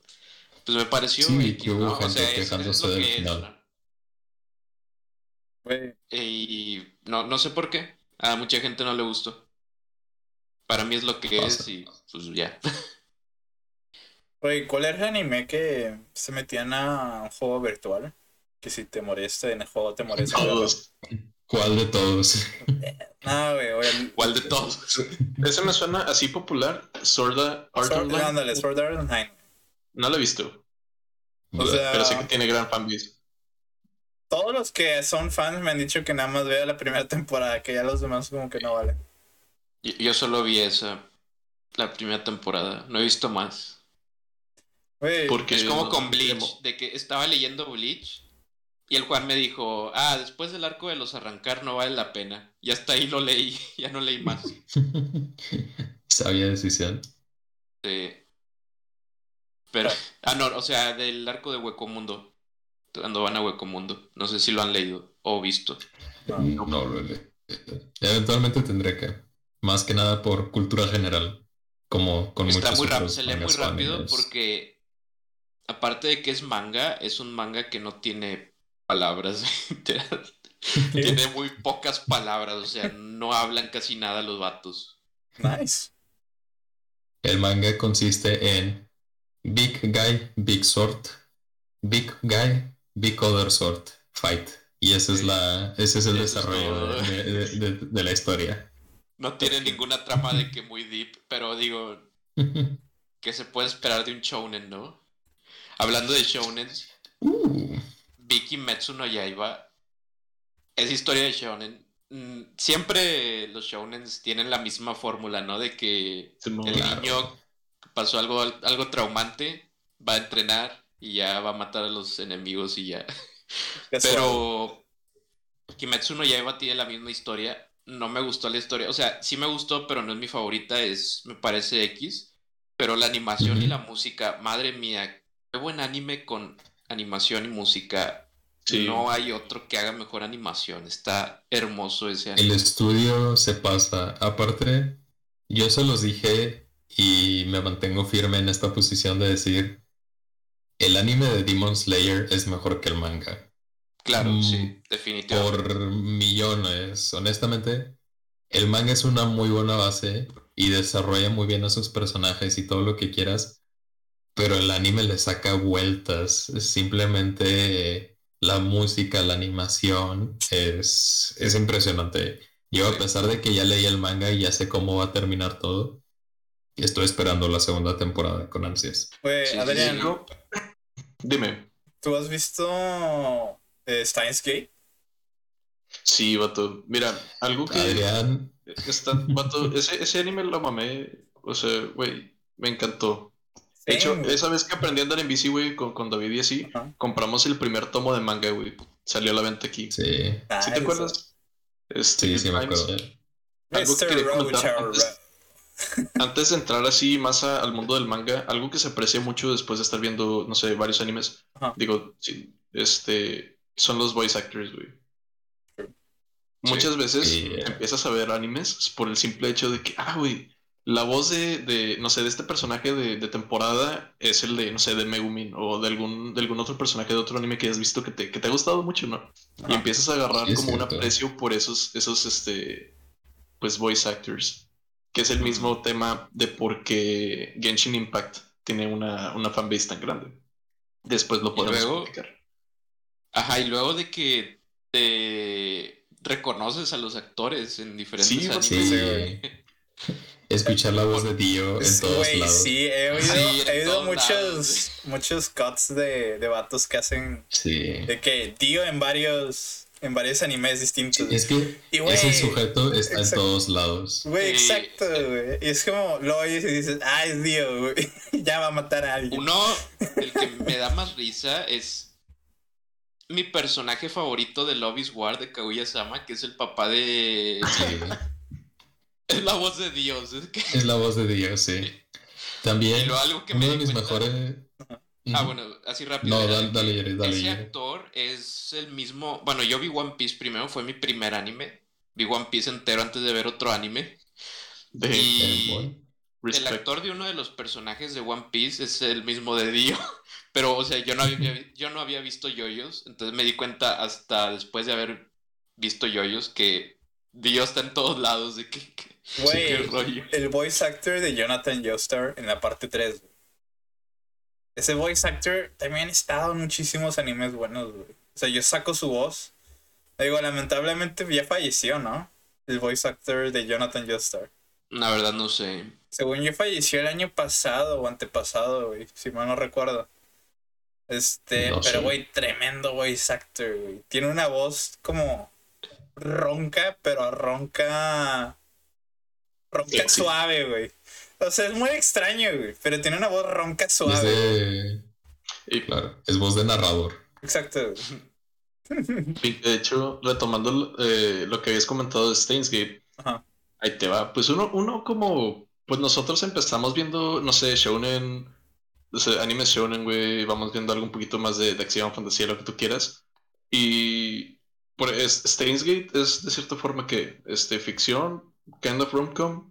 pues me pareció. Sí, que hubo gente quejándose del final. Y no, no sé por qué. A mucha gente no le gustó. Para mí es lo que es y pues ya. Oye, ¿cuál era el anime que se metían a un juego virtual? Que si te moriste en el juego te moriste. Todos. ¿Cuál de todos? Ah, güey, ¿Cuál de todos? Ese me suena así popular. Sword Art Online. Ándale, Sword Art Online. No lo he visto. O sea, pero sí que tiene gran fanbase. Todos los que son fans me han dicho que nada más vea la primera temporada, que ya los demás como que no valen. Yo, solo vi esa, la primera temporada, no he visto más. Porque es como con Bleach, de que estaba leyendo Bleach y el Juan me dijo, ah, después del arco de los arrancar no vale la pena. Y hasta ahí lo leí, ya no leí más. Sabía decisión. Sí. Pero, ah, no, o sea, del arco de Hueco Mundo. Cuando van a Hueco Mundo. No sé si lo han leído o visto. No, no lo he leído. Eventualmente tendré que. Más que nada por cultura general. Como con Está muy rápido, se lee muy rápido porque aparte de que es manga, es un manga que no tiene palabras. tiene muy pocas palabras, o sea, no hablan casi nada los vatos. Nice. El manga consiste en Big Guy, Big Sword, Big Guy, Big Other Sword, Fight. Y ese es la, ese es el desarrollo de, la historia. No tiene ninguna trama de que muy deep, pero digo, ¿qué se puede esperar de un shounen, no? Hablando de shounen, uh. Vicky Metsu no Yaiba es historia de shounen. Mm, siempre los shounens tienen la misma fórmula, ¿no? De que el niño pasó algo, algo traumante, va a entrenar y ya va a matar a los enemigos y ya. Pero Kimetsu no Yaiba tiene la misma historia no me gustó la historia. O sea, sí me gustó, pero no es mi favorita. Es, me parece X. Pero la animación y la música, madre mía, qué buen anime con animación y música. No hay otro que haga mejor animación. Está hermoso ese anime. El estudio se pasa. Aparte, yo se los dije y me mantengo firme en esta posición de decir, el anime de Demon Slayer es mejor que el manga. Claro, mm, sí, definitivamente. Por millones. Honestamente, el manga es una muy buena base y desarrolla muy bien a sus personajes y todo lo que quieras, pero el anime le saca vueltas. Simplemente la música, la animación es, es impresionante. Yo, a pesar de que ya leí el manga y ya sé cómo va a terminar todo, estoy esperando la segunda temporada con ansias. Adrián, dime. ¿Tú has visto eh, Steins Gate. Sí, vato. Mira, algo que. Adrián. Está, vato, ese, ese anime lo mamé. O sea, güey, me encantó. De hecho, esa vez que aprendí a andar en bici, güey, con, con, David y así, compramos el primer tomo de manga, güey. Salió a la venta aquí. Sí. ¿Sí te acuerdas? Este, sí, sí me acuerdo. Algo que quería comentar antes, antes, de entrar así más al mundo del manga, algo que se aprecia mucho después de estar viendo, no sé, varios animes. Digo, sí, este, son los voice actors, güey. Muchas veces empiezas a ver animes por el simple hecho de que, ah, güey, la voz de, no sé, de este personaje de, temporada es el de, no sé, de Megumin o de algún, de algún otro personaje de otro anime que has visto que te, que te ha gustado mucho, ¿no? Y empiezas a agarrar como un aprecio por esos, esos, este, pues, voice actors. Que es el mismo tema de por qué Genshin Impact tiene una, una fanbase tan grande. Después lo podemos explicar. Ajá, y luego de que te reconoces a los actores en diferentes Sí, animes. Sí. Escuchar la voz de Dio en todos lados. sí, he oído, Sí, he oído muchos, lados. muchos cuts de, de vatos que hacen Sí. de que tío en varios en varios animes distintos. Es que Y, ese sujeto está en todos lados. Güey, Sí. exacto, güey. Y es como lo oyes y dices, ah, es Dio, güey. ya va a matar a alguien. Uno, el que me da más risa es mi personaje favorito de Love is War de Kaguya-sama, que es el papá de... Es la voz de Dios. Es que... Es la voz de Dio, sí. También luego algo que uno me de mis cuenta- mejores. Ah, bueno, así rápido. No, dale, dale, dale, Ese actor es el mismo. Bueno, yo vi One Piece primero, fue mi primer anime. Vi One Piece entero antes de ver otro anime. De Y el actor de uno de los personajes de One Piece es el mismo de Dio. Pero, o sea, yo no había, yo no había visto yoyos. Entonces me di cuenta hasta después de haber visto yoyos que Dio está en todos lados. De que, Güey, el voice actor de Jonathan Joestar en la parte 3. güey. Ese voice actor también ha estado en muchísimos animes buenos, güey. O sea, yo saco su voz. Digo, lamentablemente ya falleció, ¿no? El voice actor de Jonathan Joestar. La verdad no sé. Según yo falleció el año pasado o antepasado, güey, si mal no recuerdo. Este, No pero güey, tremendo voice actor, güey. Tiene una voz como ronca, pero ronca ronca suave, güey. O sea, es muy extraño, güey, pero tiene una voz ronca suave. de. Y, Claro, es voz de narrador. Exacto. güey. de hecho, retomando eh, lo que habías comentado de Stainsgate, Ajá. ahí te va. Pues uno, uno como, pues nosotros empezamos viendo, no sé, shonen, o sea, anime shonen, güey, vamos viendo algo un poquito más de, de acción, fantasía, lo que tú quieras. Y es, Stainsgate es de cierta forma que, este, ficción, kind of rom-com.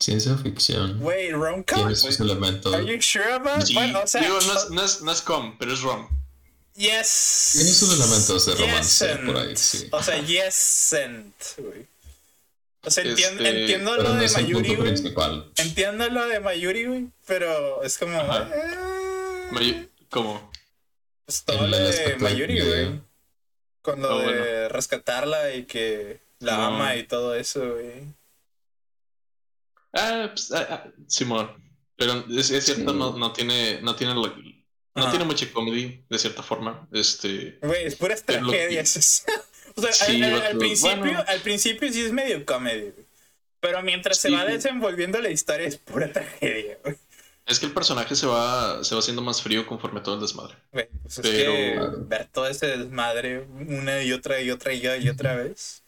Ciencia ficción. Güey, rom-com. Tiene sus elementos. Are you sure about? Sí, Bueno, o sea, digo, no es, no, es, no es com, pero es rom. yes. Tiene sus elementos de romance Yesent. por ahí, sí. O sea, yesent, güey. O sea, entiendo, Este, entiendo lo no de Mayuri, güey. Entiendo lo de Mayuri, güey. Pero es como. Eh, May- ¿Cómo? pues todo lo de Mayuri, güey. Con lo Oh, de bueno. rescatarla y que la No. ama y todo eso, güey. Ah, pues, ah, ah, Simón. Pero es, es cierto, Sí. no, no tiene, no tiene, lo- no Ajá. tiene mucha comedy, de cierta forma. Este. Güey, es puras Es lo que- tragedias. o sea, Sí, al, al- al vato, principio, bueno. al principio sí es medio comedy. Pero mientras se va desenvolviendo la historia es pura tragedia, güey. Es que el personaje se va, se va haciendo más frío conforme todo el desmadre. Pues es Pero- que ver todo ese desmadre una y otra y otra y, y otra vez.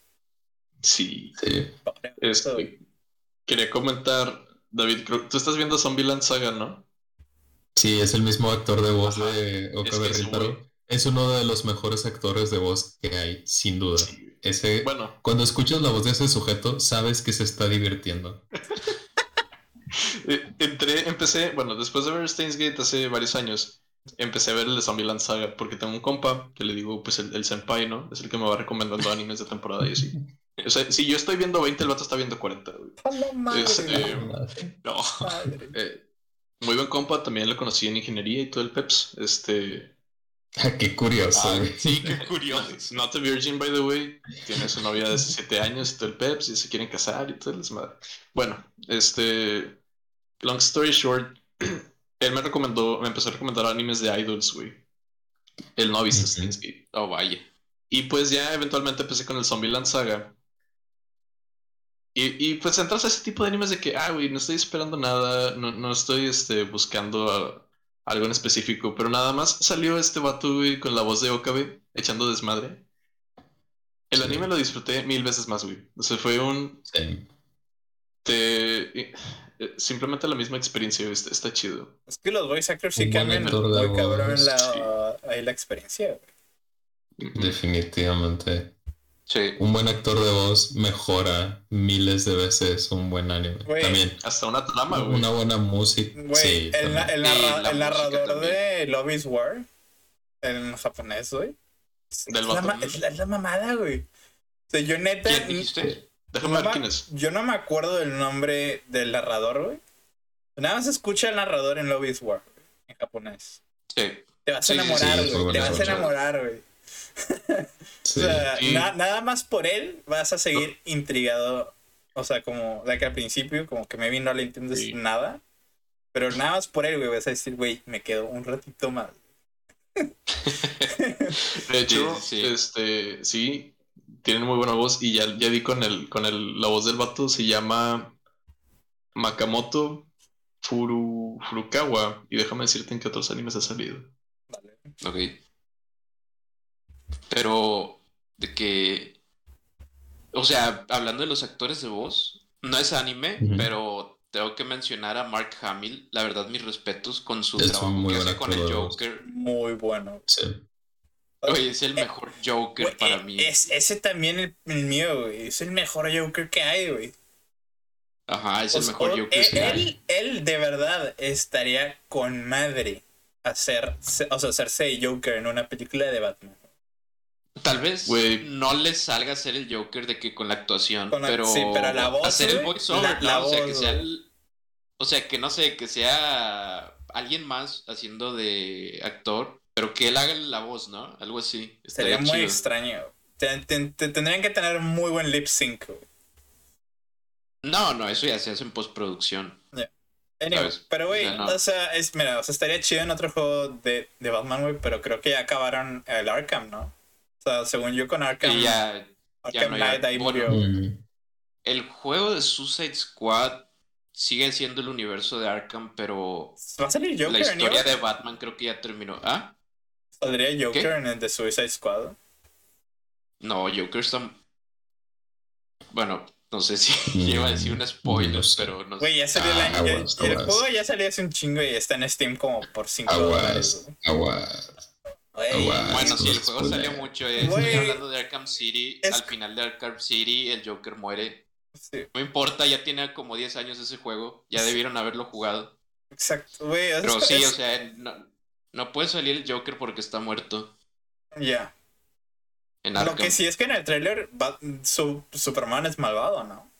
Sí. Sí. Este, quería comentar, David, creo- tú estás viendo Zombieland Saga, ¿no? Sí, es el mismo actor de voz Ajá. de Es Okabe que Rintaro. güey- Es uno de los mejores actores de voz que hay, sin duda. Sí. Ese, Bueno, cuando escuchas la voz de ese sujeto, sabes que se está divirtiendo. eh, entré, empecé, bueno, después de ver Steins Gate hace varios años, empecé a ver el de Zombieland Saga, porque tengo un compa que le digo, pues el, el senpai, ¿no? Es el que me va recomendando animes de temporada y así. O sea, si yo estoy viendo 20, el vato está viendo 40. güey. La madre, Este, No. madre. Eh, muy buen compa, también lo conocí en ingeniería y todo el peps. Este, Ah, Qué curioso. Ah, sí, qué curioso. not a virgin, by the way. Tiene su novia de 17 años y todo el peps y se quieren casar y todo el desmadre. Bueno, este, long story short, él me recomendó, me empezó a recomendar animes de idols, güey. Él no ha visto. Steins Gate. Oh, vaya. Y pues ya eventualmente empecé con el Zombieland Saga. Y, y pues entras a ese tipo de animes de que, ah, güey, no estoy esperando nada, no, no estoy este, buscando ah, algo en específico, pero nada más salió este vato, güey, con la voz de Okabe, echando desmadre. El Sí. anime lo disfruté mil veces más, güey. O sea, fue un... Sí. Te, simplemente la misma experiencia, güey, está, está chido. Es que los voice actors sí cambian muy cabrón la, ahí la experiencia, güey. Definitivamente. Sí. Un buen actor de voz mejora miles de veces un buen anime. Güey. También. Hasta una trama, güey. Una buena música. Güey, sí, el, el narra- Sí, la el música narrador también. de Love is War en japonés, güey. Del es, la, es la- es la mamada, güey. O sea, yo neta. ¿Quién? Déjame no ver ma- quién es. Yo no me acuerdo del nombre del narrador, güey. Nada más escucha el narrador en Love is War, güey, en japonés. Sí. Te vas a enamorar, güey. te vas a enamorar, güey. o sea, nada más por él vas a seguir intrigado. O sea, como de que al principio, como que maybe no le entiendes nada. Pero nada más por él, güey, vas a decir, güey, me quedo un ratito más. de hecho, este, sí, tienen muy buena voz y ya, ya vi con el, con el, la voz del vato, se llama Makamoto Furu, Furukawa. Y déjame decirte en qué otros animes ha salido. Vale. Ok. Pero, de que. O sea, hablando de los actores de voz, no es anime, pero tengo que mencionar a Mark Hamill. La verdad, mis respetos con su trabajo que hace con el Joker. Muy bueno. Sí. Oye, es el eh, mejor Joker para mí. Es, ese también el, el mío, güey. Es el mejor Joker que hay, güey. Ajá, es el mejor Joker que hay. Él de verdad estaría con madre hacer, o sea, hacerse Joker en una película de Batman. Tal vez no le salga a ser el Joker de que con la actuación, pero, sí, pero la voz, hacer el voiceover, o sea, que sea o sea, que no sé, que sea alguien más haciendo de actor, pero que él haga la voz, ¿no? Algo así. Sería muy extraño. tendrían que tener muy buen lip sync. No, no, eso ya se hace en postproducción. pero güey, o, sea, es, mira, o sea, estaría chido en otro juego de, de Batman, güey, pero creo que ya acabaron el Arkham, ¿no? O sea, según yo con Arkham. ya, Arkham Knight ahí murió. El juego de Suicide Squad sigue siendo el universo de Arkham, pero. ¿Va a salir Joker La historia de Batman creo que ya terminó. ¿Ah? ¿Saldría Joker en el de Suicide Squad? No, Joker está. Bueno, no sé si lleva a decir un spoiler, pero no sé. Güey, ya salió ah, el, el, juego ya salió hace un chingo y está en Steam como por 5 dólares. Aguas. Bueno, si el juego salió mucho, eh, estoy hablando de Arkham City. Al final de Arkham City, el Joker muere. No importa, ya tiene como 10 años ese juego. Ya debieron haberlo jugado. Exacto, güey. Pero sí, o sea, no, no, puede salir el Joker porque está muerto. Ya. Lo que sí es que en el trailer su, Superman es malvado, ¿no?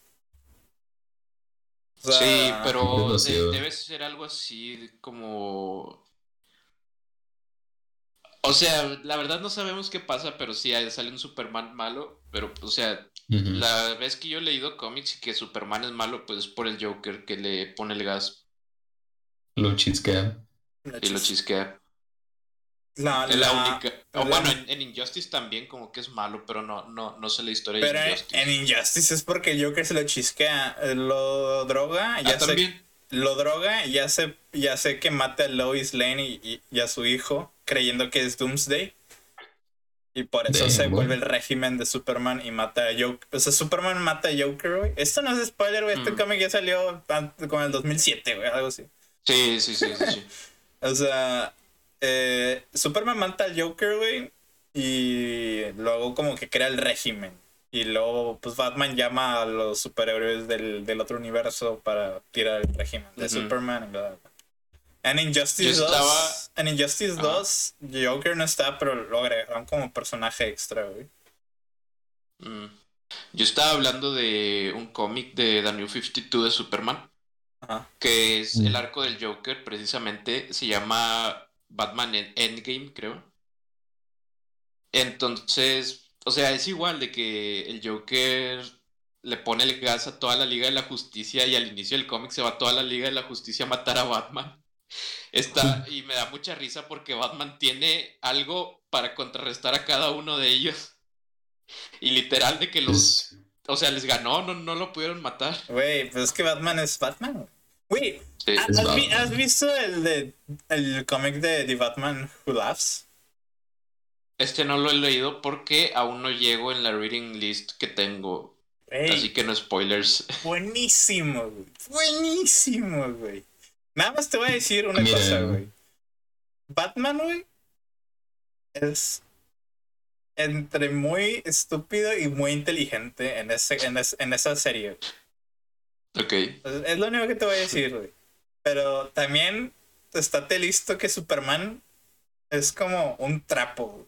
sí, pero debe ser algo así como o sea, la verdad no sabemos qué pasa, pero sí sale un Superman malo. Pero, o sea, la vez que yo he leído cómics y que Superman es malo, pues es por el Joker que le pone el gas. Lo chisquea. Y lo chisquea. La, es la, única. O bueno, en, Injustice también como que es malo, pero no, no, no sé la historia de Injustice. En Injustice es porque el Joker se lo chisquea, eh, lo droga, ya ah, se, lo droga, ya sé, ya sé que mata a Lois Lane y a su hijo creyendo que es Doomsday. Y por eso se vuelve el régimen de Superman y mata a Joker. O sea, Superman mata a Joker, güey. Esto no es spoiler, güey. Este mm. cómic ya salió con el 2007, güey. Algo así. Sí, sí, sí, sí. o sea, eh, Superman mata al Joker, güey. Y luego como que crea el régimen. Y luego, pues Batman llama a los superhéroes del, del otro universo para tirar el régimen de Superman y bla, en Injustice 2, en Injustice 2, Joker no está, pero lo agregaron como personaje extra, güey. Mm. Yo estaba hablando de un cómic de The New 52 de Superman, que es el mm. arco del Joker, precisamente, se llama Batman Endgame, creo. Entonces, o sea, es igual de que el Joker le pone el gas a toda la Liga de la Justicia y al inicio del cómic se va toda la Liga de la Justicia a matar a Batman. Está, y me da mucha risa porque Batman tiene algo para contrarrestar a cada uno de ellos. Y literal de que los... O sea, les ganó, no, no lo pudieron matar. Güey, pues es que Batman es Batman. Güey, ¿has, visto el de el cómic de The Batman Who Laughs? Este no lo he leído porque aún no llego en la reading list que tengo. Así que no spoilers. Buenísimo, güey. Buenísimo, güey. Nada más te voy a decir una cosa, güey. Batman, güey, es entre muy estúpido y muy inteligente en, ese, en, esa serie. Ok. Es lo único que te voy a decir, güey. Pero también estate listo que Superman es como un trapo.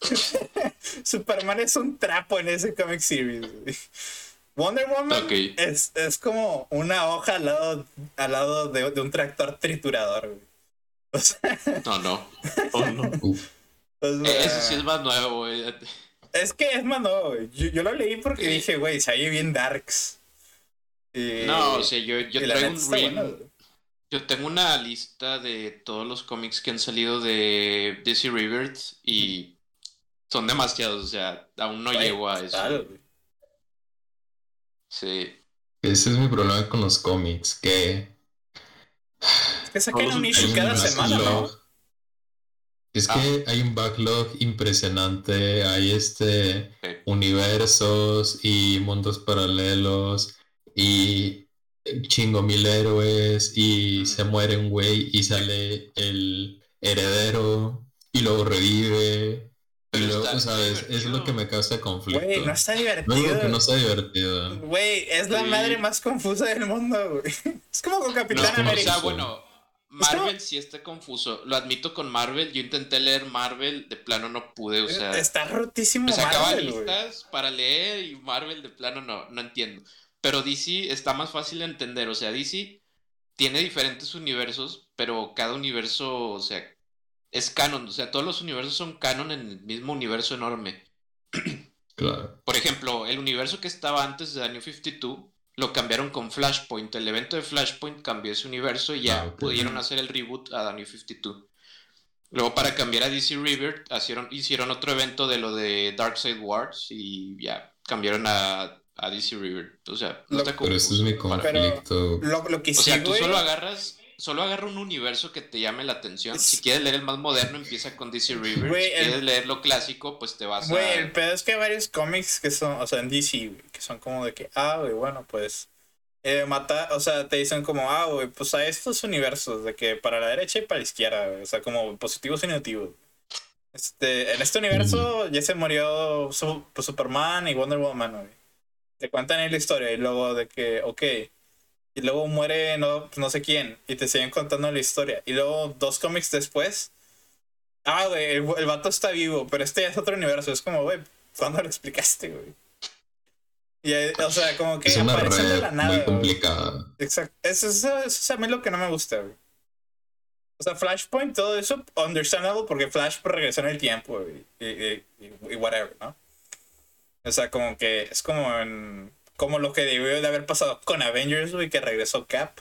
Superman es un trapo en ese comic series. Güey. Wonder Woman es, es, como una hoja al lado, al lado de, de un tractor triturador, güey. No, no. Oh, no. O Eh, sea, Eso sí es más nuevo, güey. Es que es más nuevo, güey. Yo, yo lo leí porque Sí. dije, güey, se oye bien darks. Y- No, o sea, yo, yo traigo un güey. Yo tengo una lista de todos los cómics que han salido de DC Rebirth y son demasiados, o sea, aún no llego a eso. Claro, güey. Sí. Ese es mi problema con los cómics, que Es que sacan un hay issue un cada semana, ¿no? backlog. Es que hay un backlog impresionante, hay este universos y mundos paralelos y chingo mil héroes y se muere un güey y sale el heredero y luego revive. Y Pero luego, está ¿sabes? Es lo que me causa conflicto. Güey, no está No digo divertido. que no sea divertido. Güey, es la Sí. madre más confusa del mundo, güey. Es como con No, Capitán como- o América. sea, bueno, Marvel sí está confuso. Lo admito con Marvel. Yo intenté leer Marvel, de plano no pude, o sea, está rotísimo me sacaba Marvel, listas para leer y Marvel de plano no, no entiendo. Pero DC está más fácil de entender, o sea, DC tiene diferentes universos, pero cada universo, o sea, es canon, o sea, todos los universos son canon en el mismo universo enorme. Claro. Por ejemplo, el universo que estaba antes de New 52 lo cambiaron con Flashpoint. El evento de Flashpoint cambió ese universo y ya Ah, pudieron hacer el reboot a New 52. Luego, para cambiar a DC Rebirth, hicieron, hicieron otro evento de lo de Darkseid Wars y ya cambiaron a, a DC Rebirth. O sea, no Lo- está Pero ese es mi conflicto. Lo, lo que O sí, sea, tú güey. solo agarras. Solo agarra un universo que te llame la atención. Si quieres leer el más moderno, empieza con DC. Güey, si el- quieres leer lo clásico, pues te vas Güey, a. el pedo es que hay varios cómics que son, o sea, en DC, güey, que son como de que, ah, güey, bueno, pues, eh, mata, o sea, te dicen como, ah, güey, pues a estos universos, de que para la derecha y para la izquierda, güey, o sea, como positivos y negativos. Este, en este universo ya se murió su- pues, Superman y Wonder Woman, güey. Te cuentan ahí la historia y luego de que, ok, y luego muere no, no sé quién y te siguen contando la historia. Y luego dos cómics después, ah, güey, el, el vato está vivo, pero este ya es otro universo. Es como, güey, ¿cuándo lo explicaste, güey? Y, o sea, como que Es una aparecen de red la nada. muy complicada. Exacto. Eso, eso, eso es a mí lo que no me gusta, güey. O sea, Flashpoint, todo eso, understandable, porque Flash pues, regresó en el tiempo güey, y, y, y- y whatever, ¿no? O sea, como que es como en, como lo que debió de haber pasado con Avengers, güey, que regresó Cap.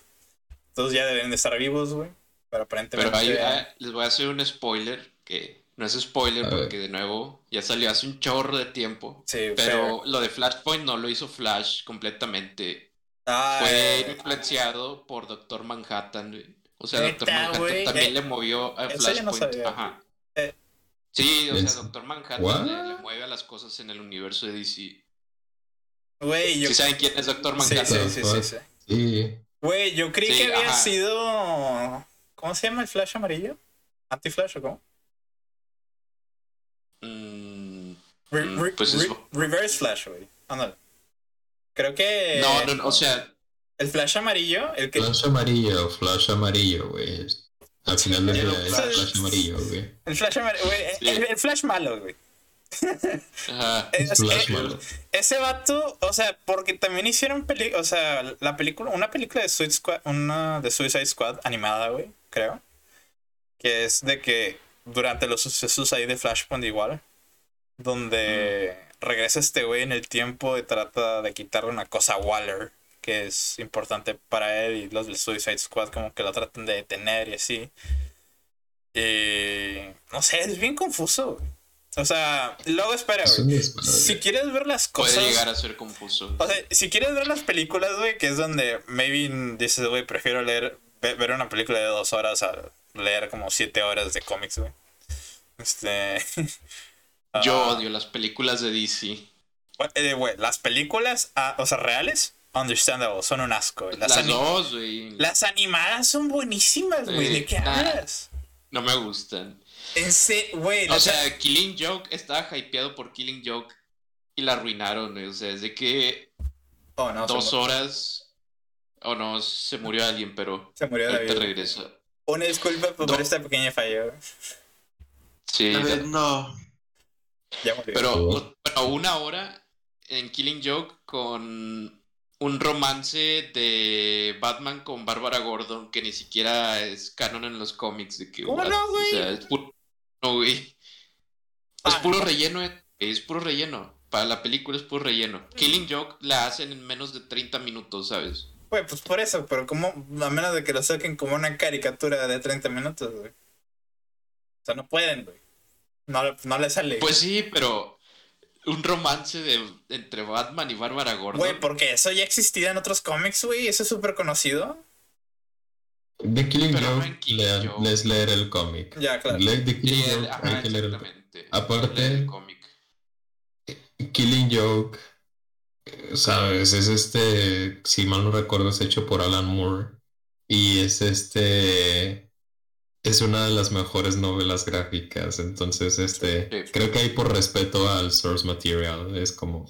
Entonces ya deben de estar vivos, güey. Pero aparentemente. Pero hay- les voy a hacer un spoiler que no es spoiler porque de nuevo ya salió hace un chorro de tiempo. sí, Pero lo de Flashpoint no lo hizo Flash completamente. Ah, Fue eh, influenciado por Doctor Manhattan. güey. O sea, Doctor Manhattan también eh, le movió a no Flashpoint. Ajá. Sí, o ¿En sea? Doctor Manhattan What? le, le mueve a las cosas en el universo de DC. Güey, yo. ¿Sí saben quién es Doctor Manhattan? sí, sí, sí, sí. Sí. Güey, yo creí Sí, que había ajá. sido. ¿Cómo se llama el flash amarillo? ¿Anti-flash o cómo? Mm, Re- Mm, re- pues es- re- reverse Flash, güey. Ándale. Creo que. no, no, no, o sea, El Flash amarillo, el que. Flash amarillo, flash amarillo, güey. Al final del día es pues, flash amarillo, güey. El Flash amarillo, güey. Sí. El, el Flash malo, güey. ajá. Es- Es flash eh, malo. ese vato, o sea, porque también hicieron peli o sea, la película, una película de Suicide Squad, una de Suicide Squad animada, güey, creo. Que es de que durante los sucesos ahí de Flashpoint igual, donde regresa este güey en el tiempo y trata de quitarle una cosa a Waller, que es importante para él y los del Suicide Squad como que lo tratan de detener y así. Y no sé, es bien confuso. güey. O sea, luego espera, Es güey. Si quieres ver las cosas. Puede llegar a ser confuso. O sea, si quieres ver las películas, güey, que es donde maybe dices, güey, prefiero leer, ve- ver una película de dos horas a leer como siete horas de cómics, güey. Este. Yo ah, odio las películas de DC. eh, Güey, las películas, ah, o sea, reales, understandable, son un asco, güey. Las, Las ani- dos, güey. las animadas son buenísimas, güey. ¿De qué nah. hablas? No me gustan. Güey, O sea, Killing Joke estaba hypeado por Killing Joke y la arruinaron, güey. O sea, es de que Oh, no, dos horas. O no, se murió alguien, pero se murió David. regresa. Una disculpa por No. esta pequeña falla. Sí, A ver, no. Ya murió. pero, Oh. pero una hora en Killing Joke con un romance de Batman con Bárbara Gordon que ni siquiera es canon en los cómics. De que, ¿Cómo no, güey? O sea, es puro, no, güey. Es Ah, puro no. relleno, eh, es puro relleno. Para la película es puro relleno. Killing Joke la hacen en menos de 30 minutos, ¿sabes? Güey, pues por eso, pero como, a menos de que lo saquen como una caricatura de 30 minutos, güey. O sea, no pueden, güey. No, no le sale. Pues sí, pero un romance de, entre Batman y Bárbara Gordon. Güey, porque eso ya existía en otros cómics, güey. Eso es súper conocido. The Killing Joke, en Killing lea- Joke. es leer el cómic. Ya, claro. Le- The Sí, Killing el- Joke, ajá, hay que leer el exactamente. Aparte- Leer el cómic. Killing Joke, eh, sabes, es este, si mal no recuerdo, es hecho por Alan Moore y es este, es una de las mejores novelas gráficas, entonces este, Sí. creo que ahí por respeto al source material es como,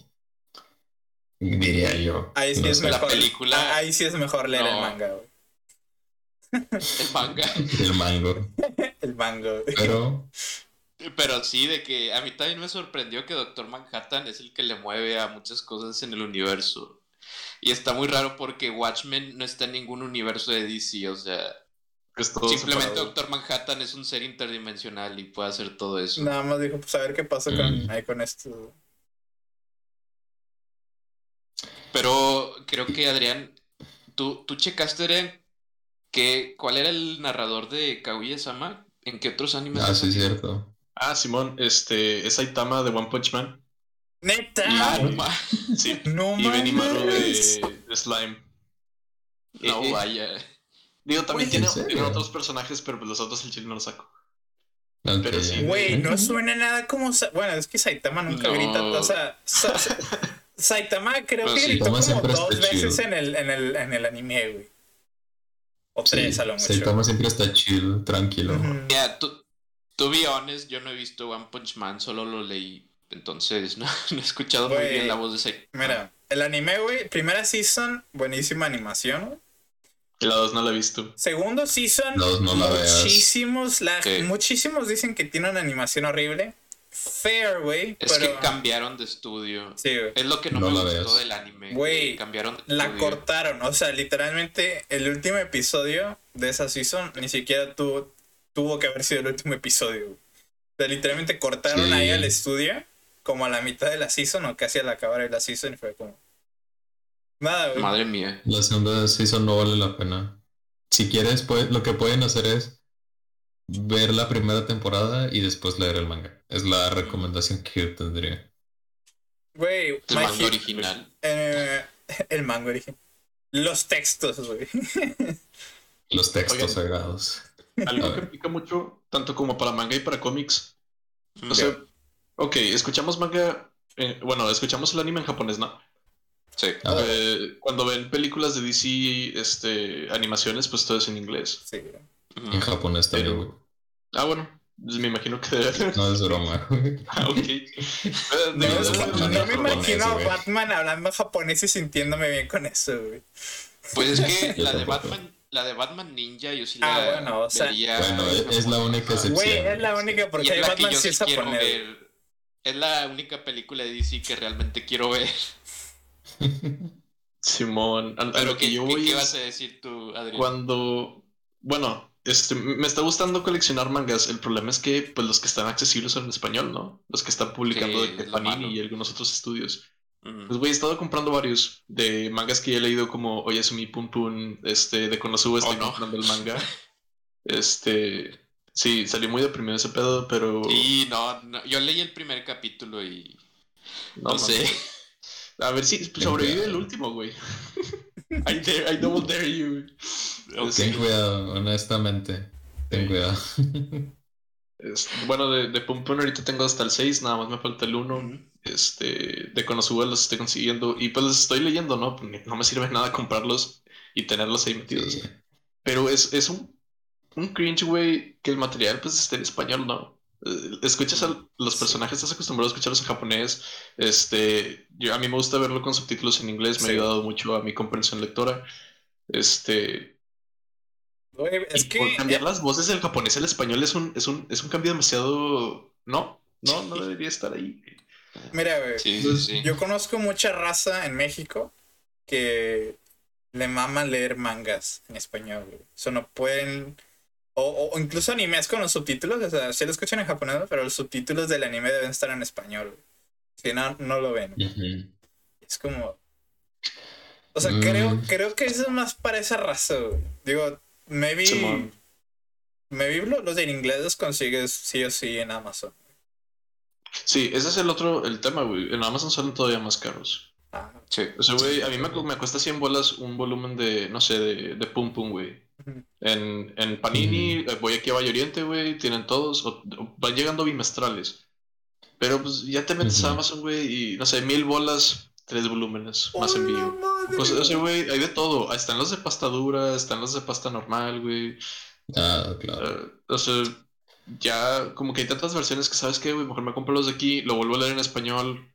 diría yo. Ahí sí no es sé, La mejor. película- Ah, Ahí sí es mejor leer el manga, güey. El manga. el mango, El manga, güey. pero Pero sí, de que a mí también me sorprendió que Doctor Manhattan es el que le mueve a muchas cosas en el universo. Y está muy raro porque Watchmen no está en ningún universo de DC, o sea, Es todo simplemente separado. Doctor Manhattan es un ser interdimensional y puede hacer todo eso. Nada más dijo, pues a ver qué pasa con, Mm. ahí con esto. Pero creo que Adrián, tú, tú checaste, Adrián, que, ¿cuál era el narrador de Kaguya-sama? ¿En qué otros animes? ah, sí es cierto. Ah, Simón, este, es Saitama de One Punch Man. ¡Neta! Ah, no, ma- Sí. ¡No y Benimaru de, Slime. no Eh, eh, vaya. Digo, también tiene, otros personajes, pero pues los otros el chile no los saco. Pero sí. Güey, no suena nada como... Sa- Bueno, es que Saitama nunca No. grita. O sea, Sa- Sa- Saitama creo Pero que gritó como dos veces en el, en, el, en el anime, güey. O Sí, tres a lo mucho. Saitama siempre está chill, tranquilo. Ujú. Mira, tú, to be honest, yo no he visto One Punch Man, solo lo leí. Entonces, no, no he escuchado muy bien la voz de Saitama. Mira, el anime, güey, primera season, buenísima animación, la dos no la he visto. Segundo season, Dos, no la veas. muchísimos, la- Sí. muchísimos dicen que tiene una animación horrible. Fair, güey, Es pero... que cambiaron de estudio. Sí, güey. Es lo que no, No me gustó veas. del anime. Güey, cambiaron de La estudio. cortaron, o sea, literalmente el último episodio de esa season ni siquiera tuvo, tuvo que haber sido el último episodio. O sea, literalmente cortaron Sí. ahí al estudio como a la mitad de la season o casi a la acabar de la season y fue como... Nada, güey. Madre mía. La segunda season no vale la pena. Si quieres, pues, lo que pueden hacer es ver la primera temporada y después leer el manga. Es la recomendación que yo tendría. Güey, El manga original. eh, el manga original. Los textos, güey. Los textos Oigan. sagrados. Algo que pica mucho, tanto como para manga y para cómics. Mm. O sea, ok, escuchamos manga. eh, bueno, escuchamos el anime en japonés, ¿no? Sí. A ver. Eh, cuando ven películas de DC, este, animaciones, pues todo es en inglés. Sí. En japonés también, Pero- güey. Ah, bueno, pues me imagino que debe No es broma. güey. Ah, ok. Eh, No, es me imagino a. Batman hablando japonés y sintiéndome bien con eso, güey. Pues es que la de. Batman, la de Batman Ninja, yo sí Ah, la bueno, o sea- vería Bueno, en es- es la única excepción. Güey, es la única porque es la que Batman yo sí es quiero ver. Es la única película de DC que realmente quiero ver. Simón, a, a Pero lo que ¿qué, yo voy qué vas a decir tú, Adrián? cuando, bueno, este, me está gustando coleccionar mangas. El problema es que, pues, los que están accesibles son en español, ¿no? Los que están publicando Sí, de que Panini y algunos otros estudios. Ujú. Pues, güey, he estado comprando varios de mangas que ya he leído como Oyasumi Pum Pum, este, de Konosuba estoy Oh, no. comprando el manga. Este, sí, salió muy deprimido ese pedo, pero Sí, no, no, yo leí el primer capítulo y no, no, sé. A ver si sobrevive el último, güey. I, dare, I double dare you. Ten cuidado, honestamente. Ten cuidado. bueno, de, de Pum Pum ahorita tengo hasta el 6, nada más me falta el 1. Ujú. Este, de Konosuba los estoy consiguiendo y pues los estoy leyendo, ¿no? No me sirve nada comprarlos y tenerlos ahí metidos. Sí. Pero es, es un, un cringe, güey, que el material pues esté en español, ¿no? Eh, Escuchas a los personajes, estás acostumbrado a escucharlos en japonés. Este, yo, a mí me gusta verlo con subtítulos en inglés, me Sí. ha ayudado mucho a mi comprensión lectora. Este, Güey, es que por cambiar las voces del japonés al español es un, es un, es un cambio demasiado. No, no, no debería estar ahí. Mira, güey. Sí, sí. Yo conozco mucha raza en México que le mama leer mangas en español, güey. Eso no pueden. O, o, incluso animes con los subtítulos, o sea, si lo escuchan en japonés, pero los subtítulos del anime deben estar en español. Si no, no lo ven. Es como. O sea, creo, mm. creo que eso es más para esa raza, güey. Digo, maybe. Maybe los de inglés los consigues sí o sí en Amazon. Sí, ese es el otro, el tema, güey. En Amazon salen todavía más caros. Ah, sí. O sea, güey, a mí me, me, cuesta 100 bolas un volumen de, no sé, de, de Pum Pum, güey. En, en Panini, eh, voy aquí a Valle Oriente, güey, tienen todos, van llegando bimestrales. Pero pues ya te metes a Amazon, güey, y no sé, mil bolas, tres volúmenes, más envío. Pues, o sea, güey, hay de todo. Están los de pasta dura, están los de pasta normal, güey. Ah, claro. Eh, o sea, ya como que hay tantas versiones que sabes que, güey, mejor me compro los de aquí, lo vuelvo a leer en español.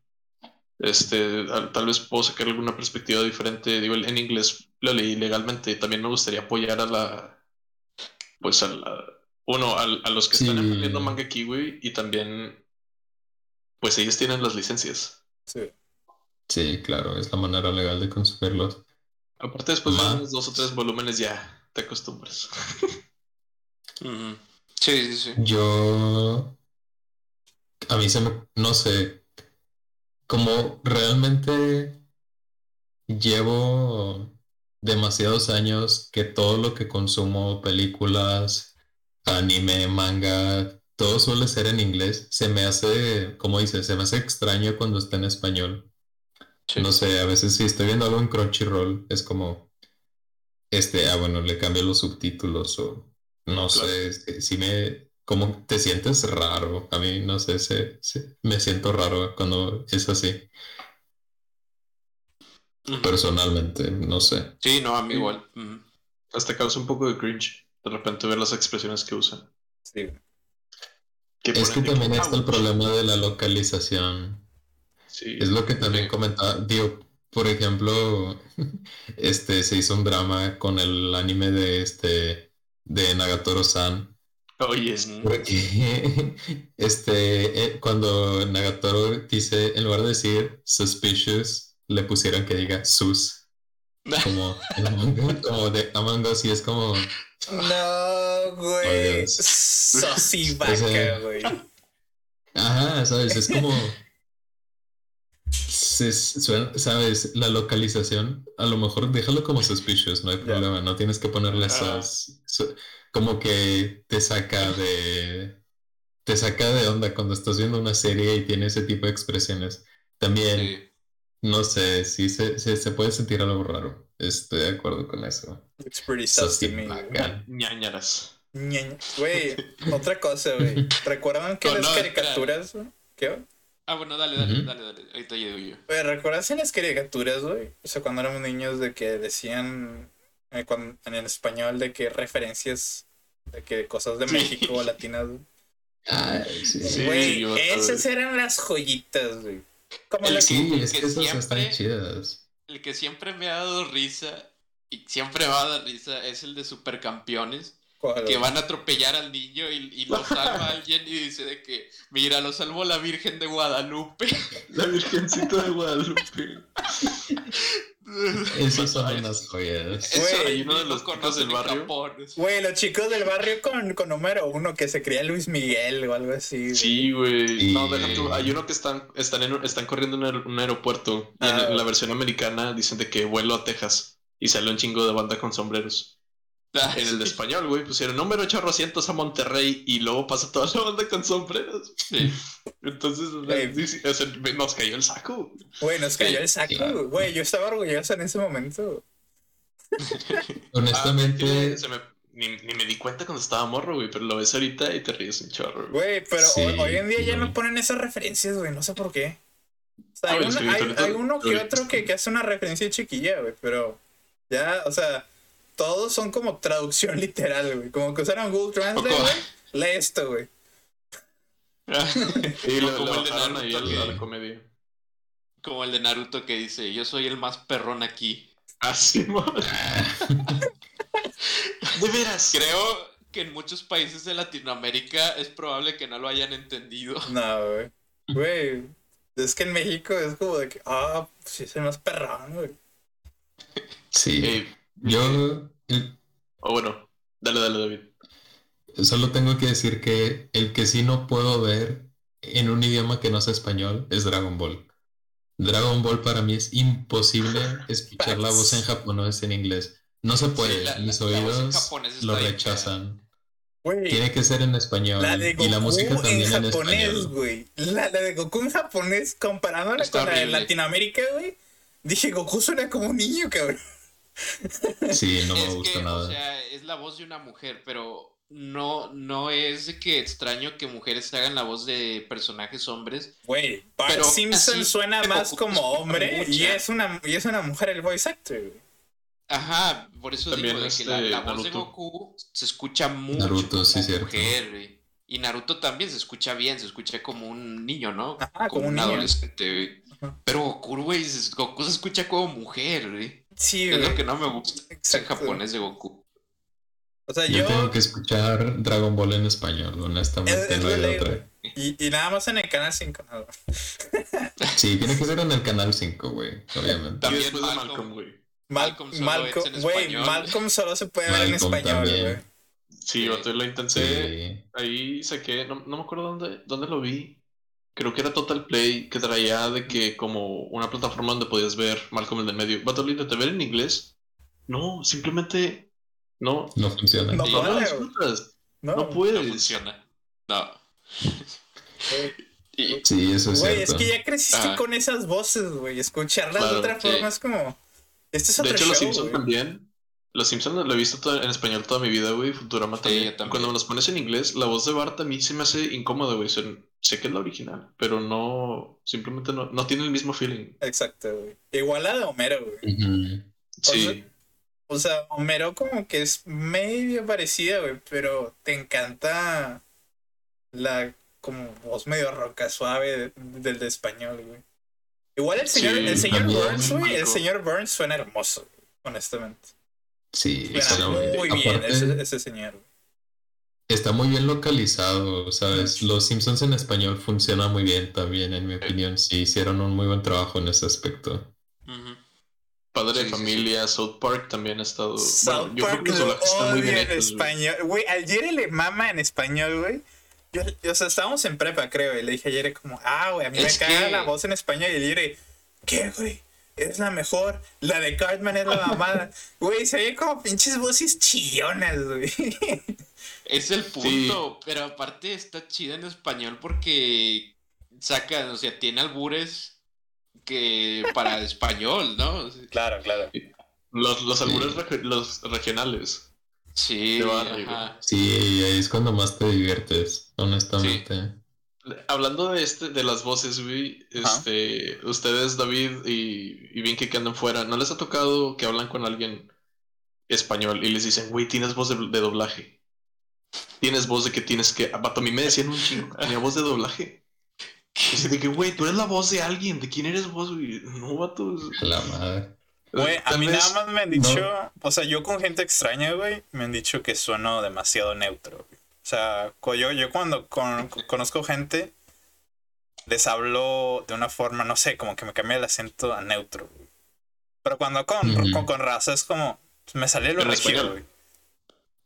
Este, tal vez puedo sacar alguna perspectiva diferente. Digo, en inglés lo leí legalmente. También me gustaría apoyar a la, pues a la, uno, a, los que están aprendiendo manga güey, y también, pues ellos tienen las licencias. Sí. Sí, claro, es la manera legal de conseguirlos. Aparte, después de unos dos o tres volúmenes ya te acostumbras. Sí, sí, sí. Yo. A mí se me. No sé. Como realmente llevo demasiados años que todo lo que consumo, películas, anime, manga, todo suele ser en inglés. Se me hace, como dices, se me hace extraño cuando está en español. No sé, a veces si estoy viendo algo en Crunchyroll, es como, este, ah, bueno, le cambio los subtítulos o no sé, si me, como te sientes raro. A mí, no sé, se, me siento raro cuando es así. Personalmente, no sé. Sí, no, a mí igual. Hasta causa un poco de cringe de repente ver las expresiones que usan. Sí. es que también está el problema de la localización. Sí. Es lo que también comentaba. Digo, por ejemplo, este se hizo un drama con el anime de este de Nagatoro-san. Oye, Porque este, eh, cuando Nagatoro dice, en lugar de decir suspicious, le pusieron que diga sus. Como, como de Among Us y es como. No, güey. Oh, vaca, güey. Ajá, sabes, es como. sabes, la localización, a lo mejor déjalo como suspicious, no hay problema, no tienes que ponerle esas, como que te saca de, te saca de onda cuando estás viendo una serie y tiene ese tipo de expresiones. También, no sé, sí se, se, puede sentir algo raro, estoy de acuerdo con eso. It's pretty sus to me. Ñañaras. Güey, otra cosa, güey. ¿Recuerdan que las caricaturas, ¿qué? Ah, bueno, dale, dale, dale, dale. Ahorita llego yo. Oye, ¿recuerdas en las caricaturas, güey? O sea, cuando éramos niños de que decían eh, en el español de que referencias de que cosas de México o latinas, güey. Ah, sí, sí. Güey, esas eran las joyitas, güey. Como el, sí, es que, esas están chidas. El que siempre me ha dado risa y siempre va a dar risa es el de Supercampeones que van a atropellar al niño y, lo salva alguien y dice de que, mira, lo salvó la Virgen de Guadalupe. La Virgencita de Guadalupe. Esas son unas joyas. hay uno de los chicos del barrio. Güey, los chicos del barrio con, con número uno que se cría Luis Miguel o algo así. Sí, güey. No, deja tú. Hay uno que están, están, en, están corriendo en un aeropuerto y en, ah. la versión americana dicen de que vuelo a Texas y sale un chingo de banda con sombreros. Ah, en el de español, güey, pusieron número 800 a Monterrey y luego pasa toda la banda con sombreros. Sí. Entonces, nos cayó el saco. Güey, nos cayó el saco. Güey, yo estaba orgulloso en ese momento. Honestamente. Ah, ni, me di cuenta cuando estaba morro, güey, pero lo ves ahorita y te ríes un chorro. Güey, pero hoy, en día ya no ponen esas referencias, güey, no sé por qué. O sea, hay, uno que otro que, que hace una referencia chiquilla, güey, pero ya, o sea todos son como traducción literal, güey. Como que usaron Google Translate, güey. Lee esto, güey. y lo, como el de Naruto la comedia. Como el de Naruto que dice, yo soy el más perrón aquí. Así, De veras. Creo que en muchos países de Latinoamérica es probable que no lo hayan entendido. No, güey. Güey, es que en México es como de que, ah, sí, es el más perrón, güey. Sí. Eh, Yo el- o bueno, dale, dale, David. solo tengo que decir que el que sí no puedo ver en un idioma que no sea español es Dragon Ball. Dragon Ball para mí es imposible escuchar la voz en japonés en inglés. No se puede, la- mis la- oídos lo rechazan. Tiene que ser en español la de y la Goku música en también en japonés, español. güey. La, la de Goku en japonés comparándola Está con la de. Latinoamérica, güey. Dije, Goku suena como un niño, cabrón. Sí, no me es gusta que, nada. o sea, es la voz de una mujer, pero no, no es de que extraño que mujeres hagan la voz de personajes hombres. Güey, Bart Pero Simpson así, suena más como hombre y es una, y es una mujer el voice actor, güey. Ajá, por eso También digo que la, este la voz de. Goku se escucha mucho Naruto, como sí, mujer, güey. Y Naruto también se escucha bien, se escucha como un niño, ¿no? Ajá, como un niño. adolescente, güey. Pero Goku, güey, Goku se escucha como mujer, güey. Sí, Es lo que no me gusta en Exacto. japonés de Goku. O sea, Yo yo... tengo que escuchar Dragon Ball en español, honestamente, Es- es no hay otra. Y, y nada más en el canal 5, nada más. Sí, tiene que ser en el canal 5, güey, obviamente. También de Malcolm. Malcolm, güey. Mal- Malcolm solo Malcolm, es en güey, español. Malcolm solo se puede ver en español, también. güey. Sí, vato, lo intenté. Sí. Ahí saqué, no, no me acuerdo dónde, dónde lo vi. Creo que era Total Play, que traía de que como una plataforma donde podías ver Malcolm el del medio. Vato, lo intenté ver en inglés. No, simplemente no. No funciona. No Sí. No puede. No, No No puedes. funciona. No. Y, Sí, eso es Güey, es que ya creciste Ah. con esas voces, güey. Escucharlas de Claro, otra sí. forma es como. Este es De otro hecho, show, Los Simpsons también. Los Simpsons lo he visto todo en español toda mi vida, güey. Futurama Sí, también. Cuando me los pones en inglés, la voz de Bart a mí se me hace incómoda, güey. Son- sé que es la original, pero no. Simplemente no, no tiene el mismo feeling. Exacto, güey. Igual la de Homero, güey. Sí. O sea, Homero como que es medio parecida, güey, pero te encanta la como voz medio roca suave de- del de español, güey. Igual el señor, Sí, el señor. Burns, güey, el señor Burns suena hermoso, güey, honestamente. Sí, Suena muy bien Aparte, ese, ese señor. güey. Está muy bien localizado, ¿sabes? Los Simpsons en español funciona muy bien también, en mi opinión. Sí, hicieron un muy buen trabajo en ese aspecto. Padre de sí, familia, South Park también ha estado. South bueno, yo creo Park que los lo están muy bien en hechos, español. Güey, al Jere le mama en español, güey. Yo, o sea, estábamos en prepa, creo, y le dije a Jere como, ah, güey, a mí Es me caga que- la voz en español. Y el Jere, ¿qué, güey? Es la mejor. La de Cartman es la mamada. Güey, se oye como pinches voces chillonas, güey. Es el punto, pero aparte está chida en español porque saca, o sea, tiene albures que para español, ¿no? Claro, claro. Los, los Sí. albures los regionales. Sí, ajá. Sí, ahí es cuando más te diviertes, honestamente. Hablando de este, de las voces, güey, Ajá. este, ustedes, David y, y bien que andan fuera, ¿no les ha tocado que hablan con alguien español y les dicen, güey, tienes voz de, de doblaje? Tienes voz de que tienes que. Vato, a mí me decían un chingo, tenía voz de doblaje. Y de que, güey, tú eres la voz de alguien, ¿de quién eres vos, güey? No, vato. La madre. Güey, a mí vez- nada más me han dicho, o sea, yo con gente extraña, güey, me han dicho que sueno demasiado neutro. güey. O sea, yo, yo cuando con- conozco gente, les hablo de una forma, no sé, como que me cambia el acento a neutro. güey. Pero cuando con, con, con raza es como, me sale lo regio, español. güey.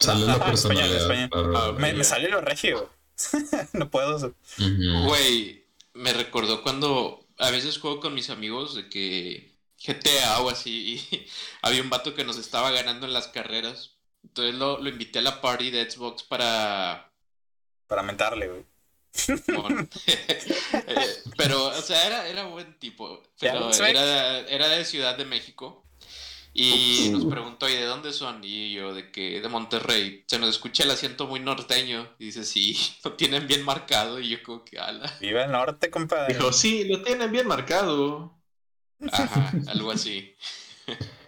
Sale la Ajá, español, personalidad. español. claro. Ah, Me, me sale lo regio. no puedo. Güey, me recordó cuando a veces juego con mis amigos de que GTA o así y había un vato que nos estaba ganando en las carreras. Entonces lo, lo invité a la party de Xbox para... Para mentarle, güey. bueno, eh, pero, o sea, era, era buen tipo. Pero era, era de Ciudad de México. Y nos preguntó, ¿y de dónde son? Y yo, de que de Monterrey. Se nos escucha el acento muy norteño. Y dice, sí, lo tienen bien marcado. Y yo como que, ala. Viva el norte, compadre. Dijo, sí, lo tienen bien marcado. Ajá, algo así.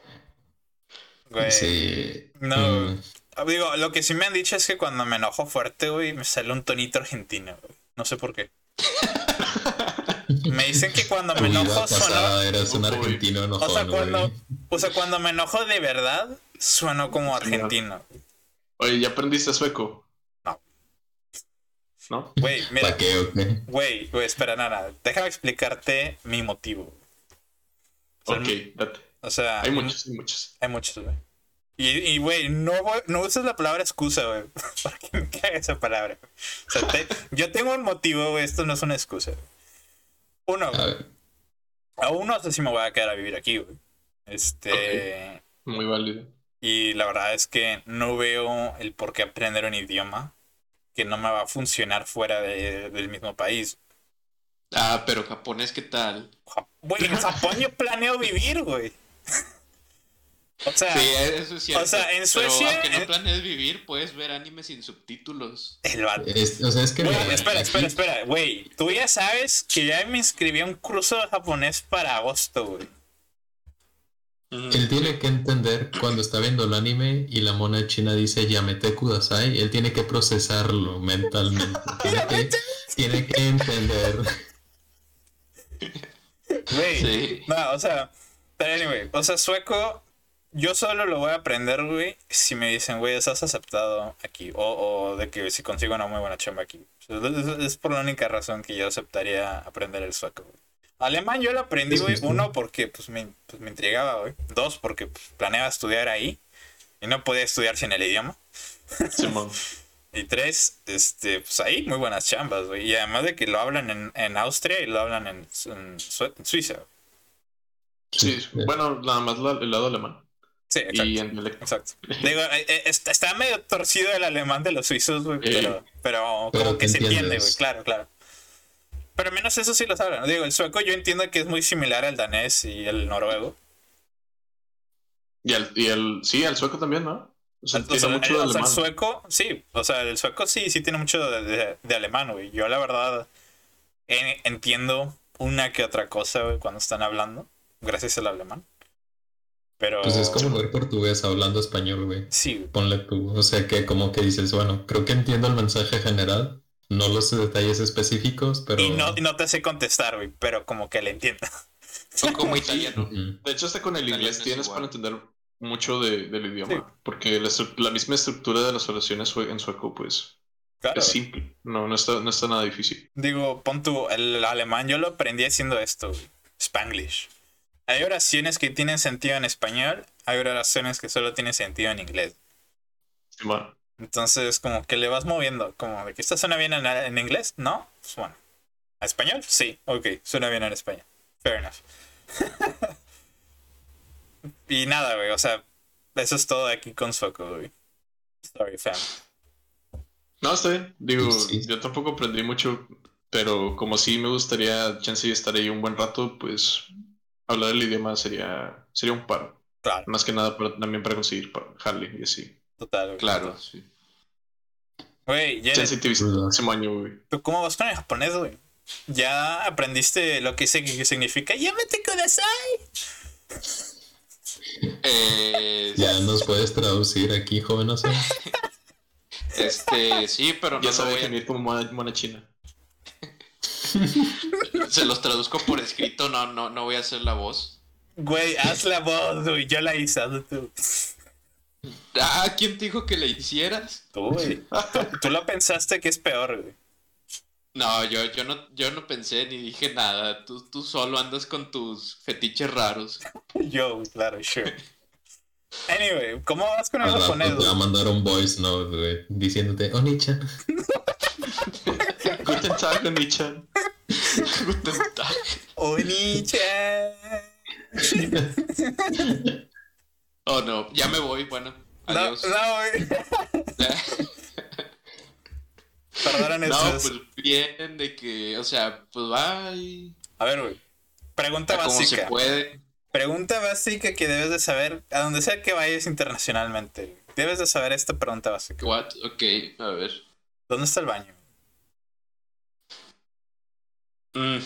Güey. Sí. No, Mm, Digo, lo que sí me han dicho es que cuando me enojo fuerte, güey, me sale un tonito argentino, güey. No sé por qué. Me dicen que cuando me enojo sueno. eres un argentino enojón, O sea, cuando, güey. o sea, cuando me enojo de verdad, sueno como argentino. Oye, ¿ya aprendiste sueco? No. ¿No? Güey, mira, ¿Para qué qué? güey, güey, espera, nada. Déjame explicarte mi motivo. O sea, Ok, date. O sea. Hay muchos, hay muchos. Hay muchos, güey. Y, güey, no, no uses la palabra excusa, güey. Porque me caga esa palabra. O sea, yo tengo un motivo, güey. Esto no es una excusa. Uno, Aún no sé si me voy a quedar a vivir aquí, güey. Este. Muy válido. Y la verdad es que no veo el por qué aprender un idioma que no me va a funcionar fuera del mismo país. Ah, pero japonés, ¿qué tal? Güey, en Japón yo planeo vivir, güey. O sea, sí, eso es cierto. O sea, en Suecia. Pero aunque no planees vivir, puedes ver anime sin subtítulos. El vato. o sea, es que. espera, espera, espera, güey. Tú ya sabes que ya me inscribí a un curso de japonés para agosto, güey. Él tiene que entender cuando está viendo el anime y la mona china dice Yamete Kudasai, él tiene que procesarlo mentalmente. tiene, que, tiene que entender. Güey. Sí. No, o sea, pero anyway, o sea, sueco yo solo lo voy a aprender, güey, si me dicen, güey, estás aceptado aquí. O, o, de que si consigo una muy buena chamba aquí. Es, por la única razón que yo aceptaría aprender el sueco, güey. Alemán yo lo aprendí, güey. Uno, porque pues me, pues, me intrigaba, güey. Dos, porque pues, planeaba estudiar ahí. Y no podía estudiar sin el idioma. y tres, este, pues ahí muy buenas chambas, güey. Y además de que lo hablan en, en Austria y lo hablan en, en, Suiza. Sí, bueno, nada más el lado alemán. Sí, exacto. Digo, eh, eh, está medio torcido el alemán de los suizos, güey, pero, pero, como que se entiende, güey, claro, claro. Pero menos eso sí lo saben. Digo, el sueco yo entiendo que es muy similar al danés y el noruego. Y el, y el sí, el sueco también, ¿no? O sea, tiene mucho de el sueco, sí, o sea, el sueco sí, sí tiene mucho de, de, alemán, güey. Yo la verdad entiendo una que otra cosa, güey, cuando están hablando, gracias al alemán. Pero... Pues es como ver portugués hablando español, güey. Sí. Ponle tú. O sea que como que dices, bueno, creo que entiendo el mensaje general. No los detalles específicos, pero... Y no, no te sé contestar, güey, pero como que le entiendo. Son como italiano. De hecho, hasta con el inglés tienes para entender mucho de, del idioma. Porque la, misma estructura de las oraciones en sueco, pues... Es simple. No, no está, no está nada difícil. Digo, pon tú, el alemán yo lo aprendí haciendo esto, Spanglish. Hay oraciones que tienen sentido en español, hay oraciones que solo tienen sentido en inglés. Bueno. Entonces, como que le vas moviendo, como de que esta suena bien en, inglés, ¿no? Pues bueno. ¿A español? Sí, ok, suena bien en español. Fair enough. y nada, güey, o sea, eso es todo aquí con Soco, güey. Sorry, fam. No, está bien. Digo, yo tampoco aprendí mucho, pero como sí me gustaría, chance, estar ahí un buen rato, pues hablar el idioma sería, sería un paro. Claro. Más que nada también para conseguir Harley y así. Total. Claro, sí. Güey, ya. güey. ¿Tú cómo vas con el japonés, güey? ¿Ya aprendiste lo que, significa Yamete Kudasai? Eh, ya nos puedes traducir aquí, joven. este, sí, pero no. Ya sabes a... como mona china. Se los traduzco por escrito, no, no, no voy a hacer la voz. Güey, haz la voz, güey. Yo la hice, tú. Ah, ¿quién te dijo que la hicieras? Tú, güey. Tú, lo pensaste que es peor, güey. No, yo, yo no, yo no pensé ni dije nada. Tú, tú solo andas con tus fetiches raros. yo, claro, sure. Anyway, ¿cómo vas con el japonés? Te va a mandar un voice note, güey, diciéndote, Onichan. Guten Tag, Onichan. Guten Tag. Onichan. oh no, ya me voy, bueno. Adiós. No, no, güey. Perdonan No, pues bien, de que, o sea, pues va y... A ver, güey. Pregunta básica. ¿Cómo se puede? Pregunta básica que debes de saber, a donde sea que vayas internacionalmente. Debes de saber esta pregunta básica. What? Ok, a ver. ¿Dónde está el baño? Mm,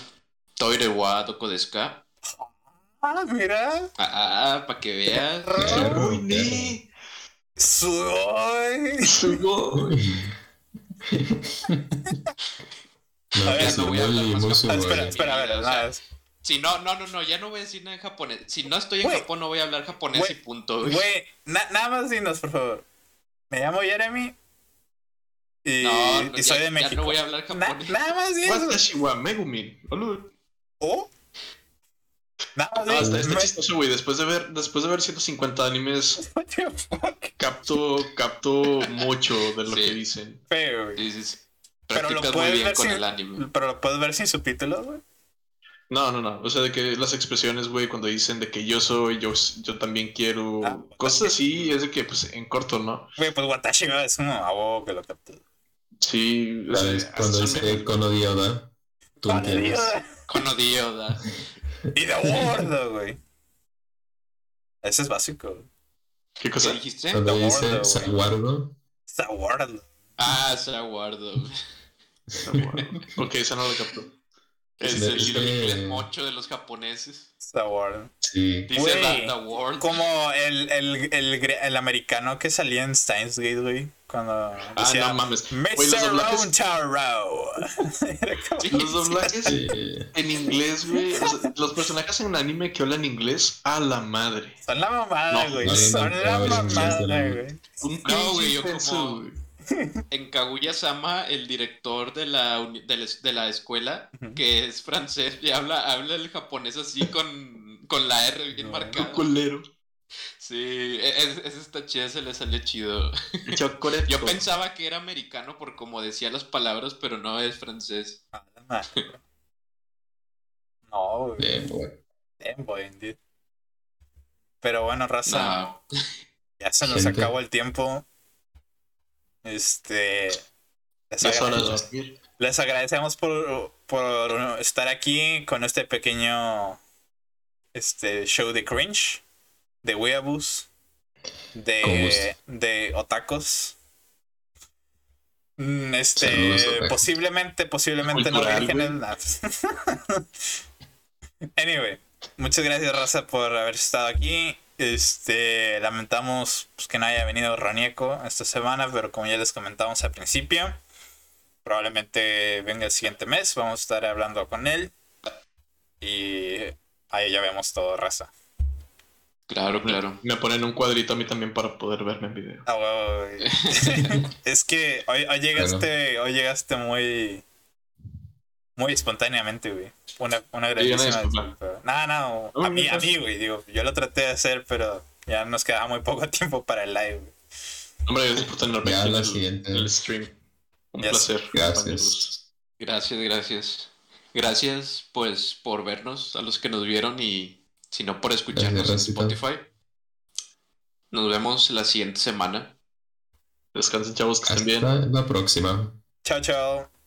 toire wa doko Ah, mira. Ah, ah para que veas. Uy, Sugoi. Sugoi. No, a ver, no voy a hablar más Espera, espera, a ver, sea, si no, no, no, no, ya no voy a decir nada en japonés. Si no estoy en Japón, no voy a hablar japonés y punto. Güey, nada más dinos, por favor. Me llamo Jeremy. Y, no, y soy de México. Ya no voy a hablar japonés. nada más dinos. Watashi wa Megumin. ¿Oh? No, No, está, está me- chistoso, güey. Después de ver, después de ver 150 animes, What the fuck? capto, capto mucho de lo Sí. que dicen. Feo, güey. Sí, sí, sí. Pero lo puedes bien ver con sin- el anime. Pero lo puedes ver sin subtítulos, güey. No, no, no. O sea, de que las expresiones, güey, cuando dicen de que yo soy, yo, yo también quiero, Ah, cosas así, es de que, pues, en corto, ¿no? Güey, pues Watashi ga es un abo que lo captó. Sí, o sea. Cuando dice me- Kono Dioda, tú Con entiendes. Con Odioda. Y de gordo, güey. Ese es básico. ¿Qué ¿Qué cosa? dijiste? Cuando dice. Saguardo, gordo. Ah, se aguardo. ok, esa no lo capto. Es el inglés que- mocho de los japoneses. Está gordo. sí. Dice that the world. Como el, el, el, el americano que salía en Steins Gate, güey. Cuando Ah, decía no mames. Los Mr. doblajes. Era como- los doblajes Sí. en inglés, güey. o sea, los personajes en anime que hablan inglés, a la madre. Son la mamada, güey. no, no, Son no, la mamada, güey. Un No, güey, yo como- En Kaguya-sama, el director de la, de la, de la escuela, que es francés, y habla, habla el japonés así con, con la R bien No, marcada. Culero. Sí, e- es, es esta chida se le salió chido. Chocolate. Yo pensaba que era americano por como decía las palabras, pero no es francés. La madre. No. Damn, boy. Pero bueno, raza, No, ya se nos Gente. acabó el tiempo. Este. Les, Ya es hora de agrade- dormir. les agradecemos por, por estar aquí con este pequeño este show de cringe, de weeaboos, de, de otacos. Mm, Este, Saludos, posiblemente, posiblemente no vírgenes. nada. anyway, muchas gracias, Raza, por haber estado aquí. Este, lamentamos pues, que no haya venido Ronieco esta semana, pero como ya les comentamos al principio, probablemente venga el siguiente mes. Vamos a estar hablando con él. Y ahí ya vemos todo, Raza. claro, claro. Me ponen un cuadrito a mí también para poder verme en video. Ah, huevo, güey. es que hoy, hoy llegaste, hoy llegaste muy, muy espontáneamente, güey. Una, una grandísima disculpa. No, no, a mí, a mí, güey, digo, yo lo traté de hacer, pero ya nos quedaba muy poco tiempo para el live. güey. Hombre, gracias por tenerme Ya el, siguiente. en el stream. Un placer. Gracias. Gracias, gracias. Gracias, pues, por vernos, a los que nos vieron y si no por escucharnos Gracias, en. Spotify. Nos vemos la siguiente semana. Descansen, chavos, que estén bien. Hasta la próxima. Chao, chao.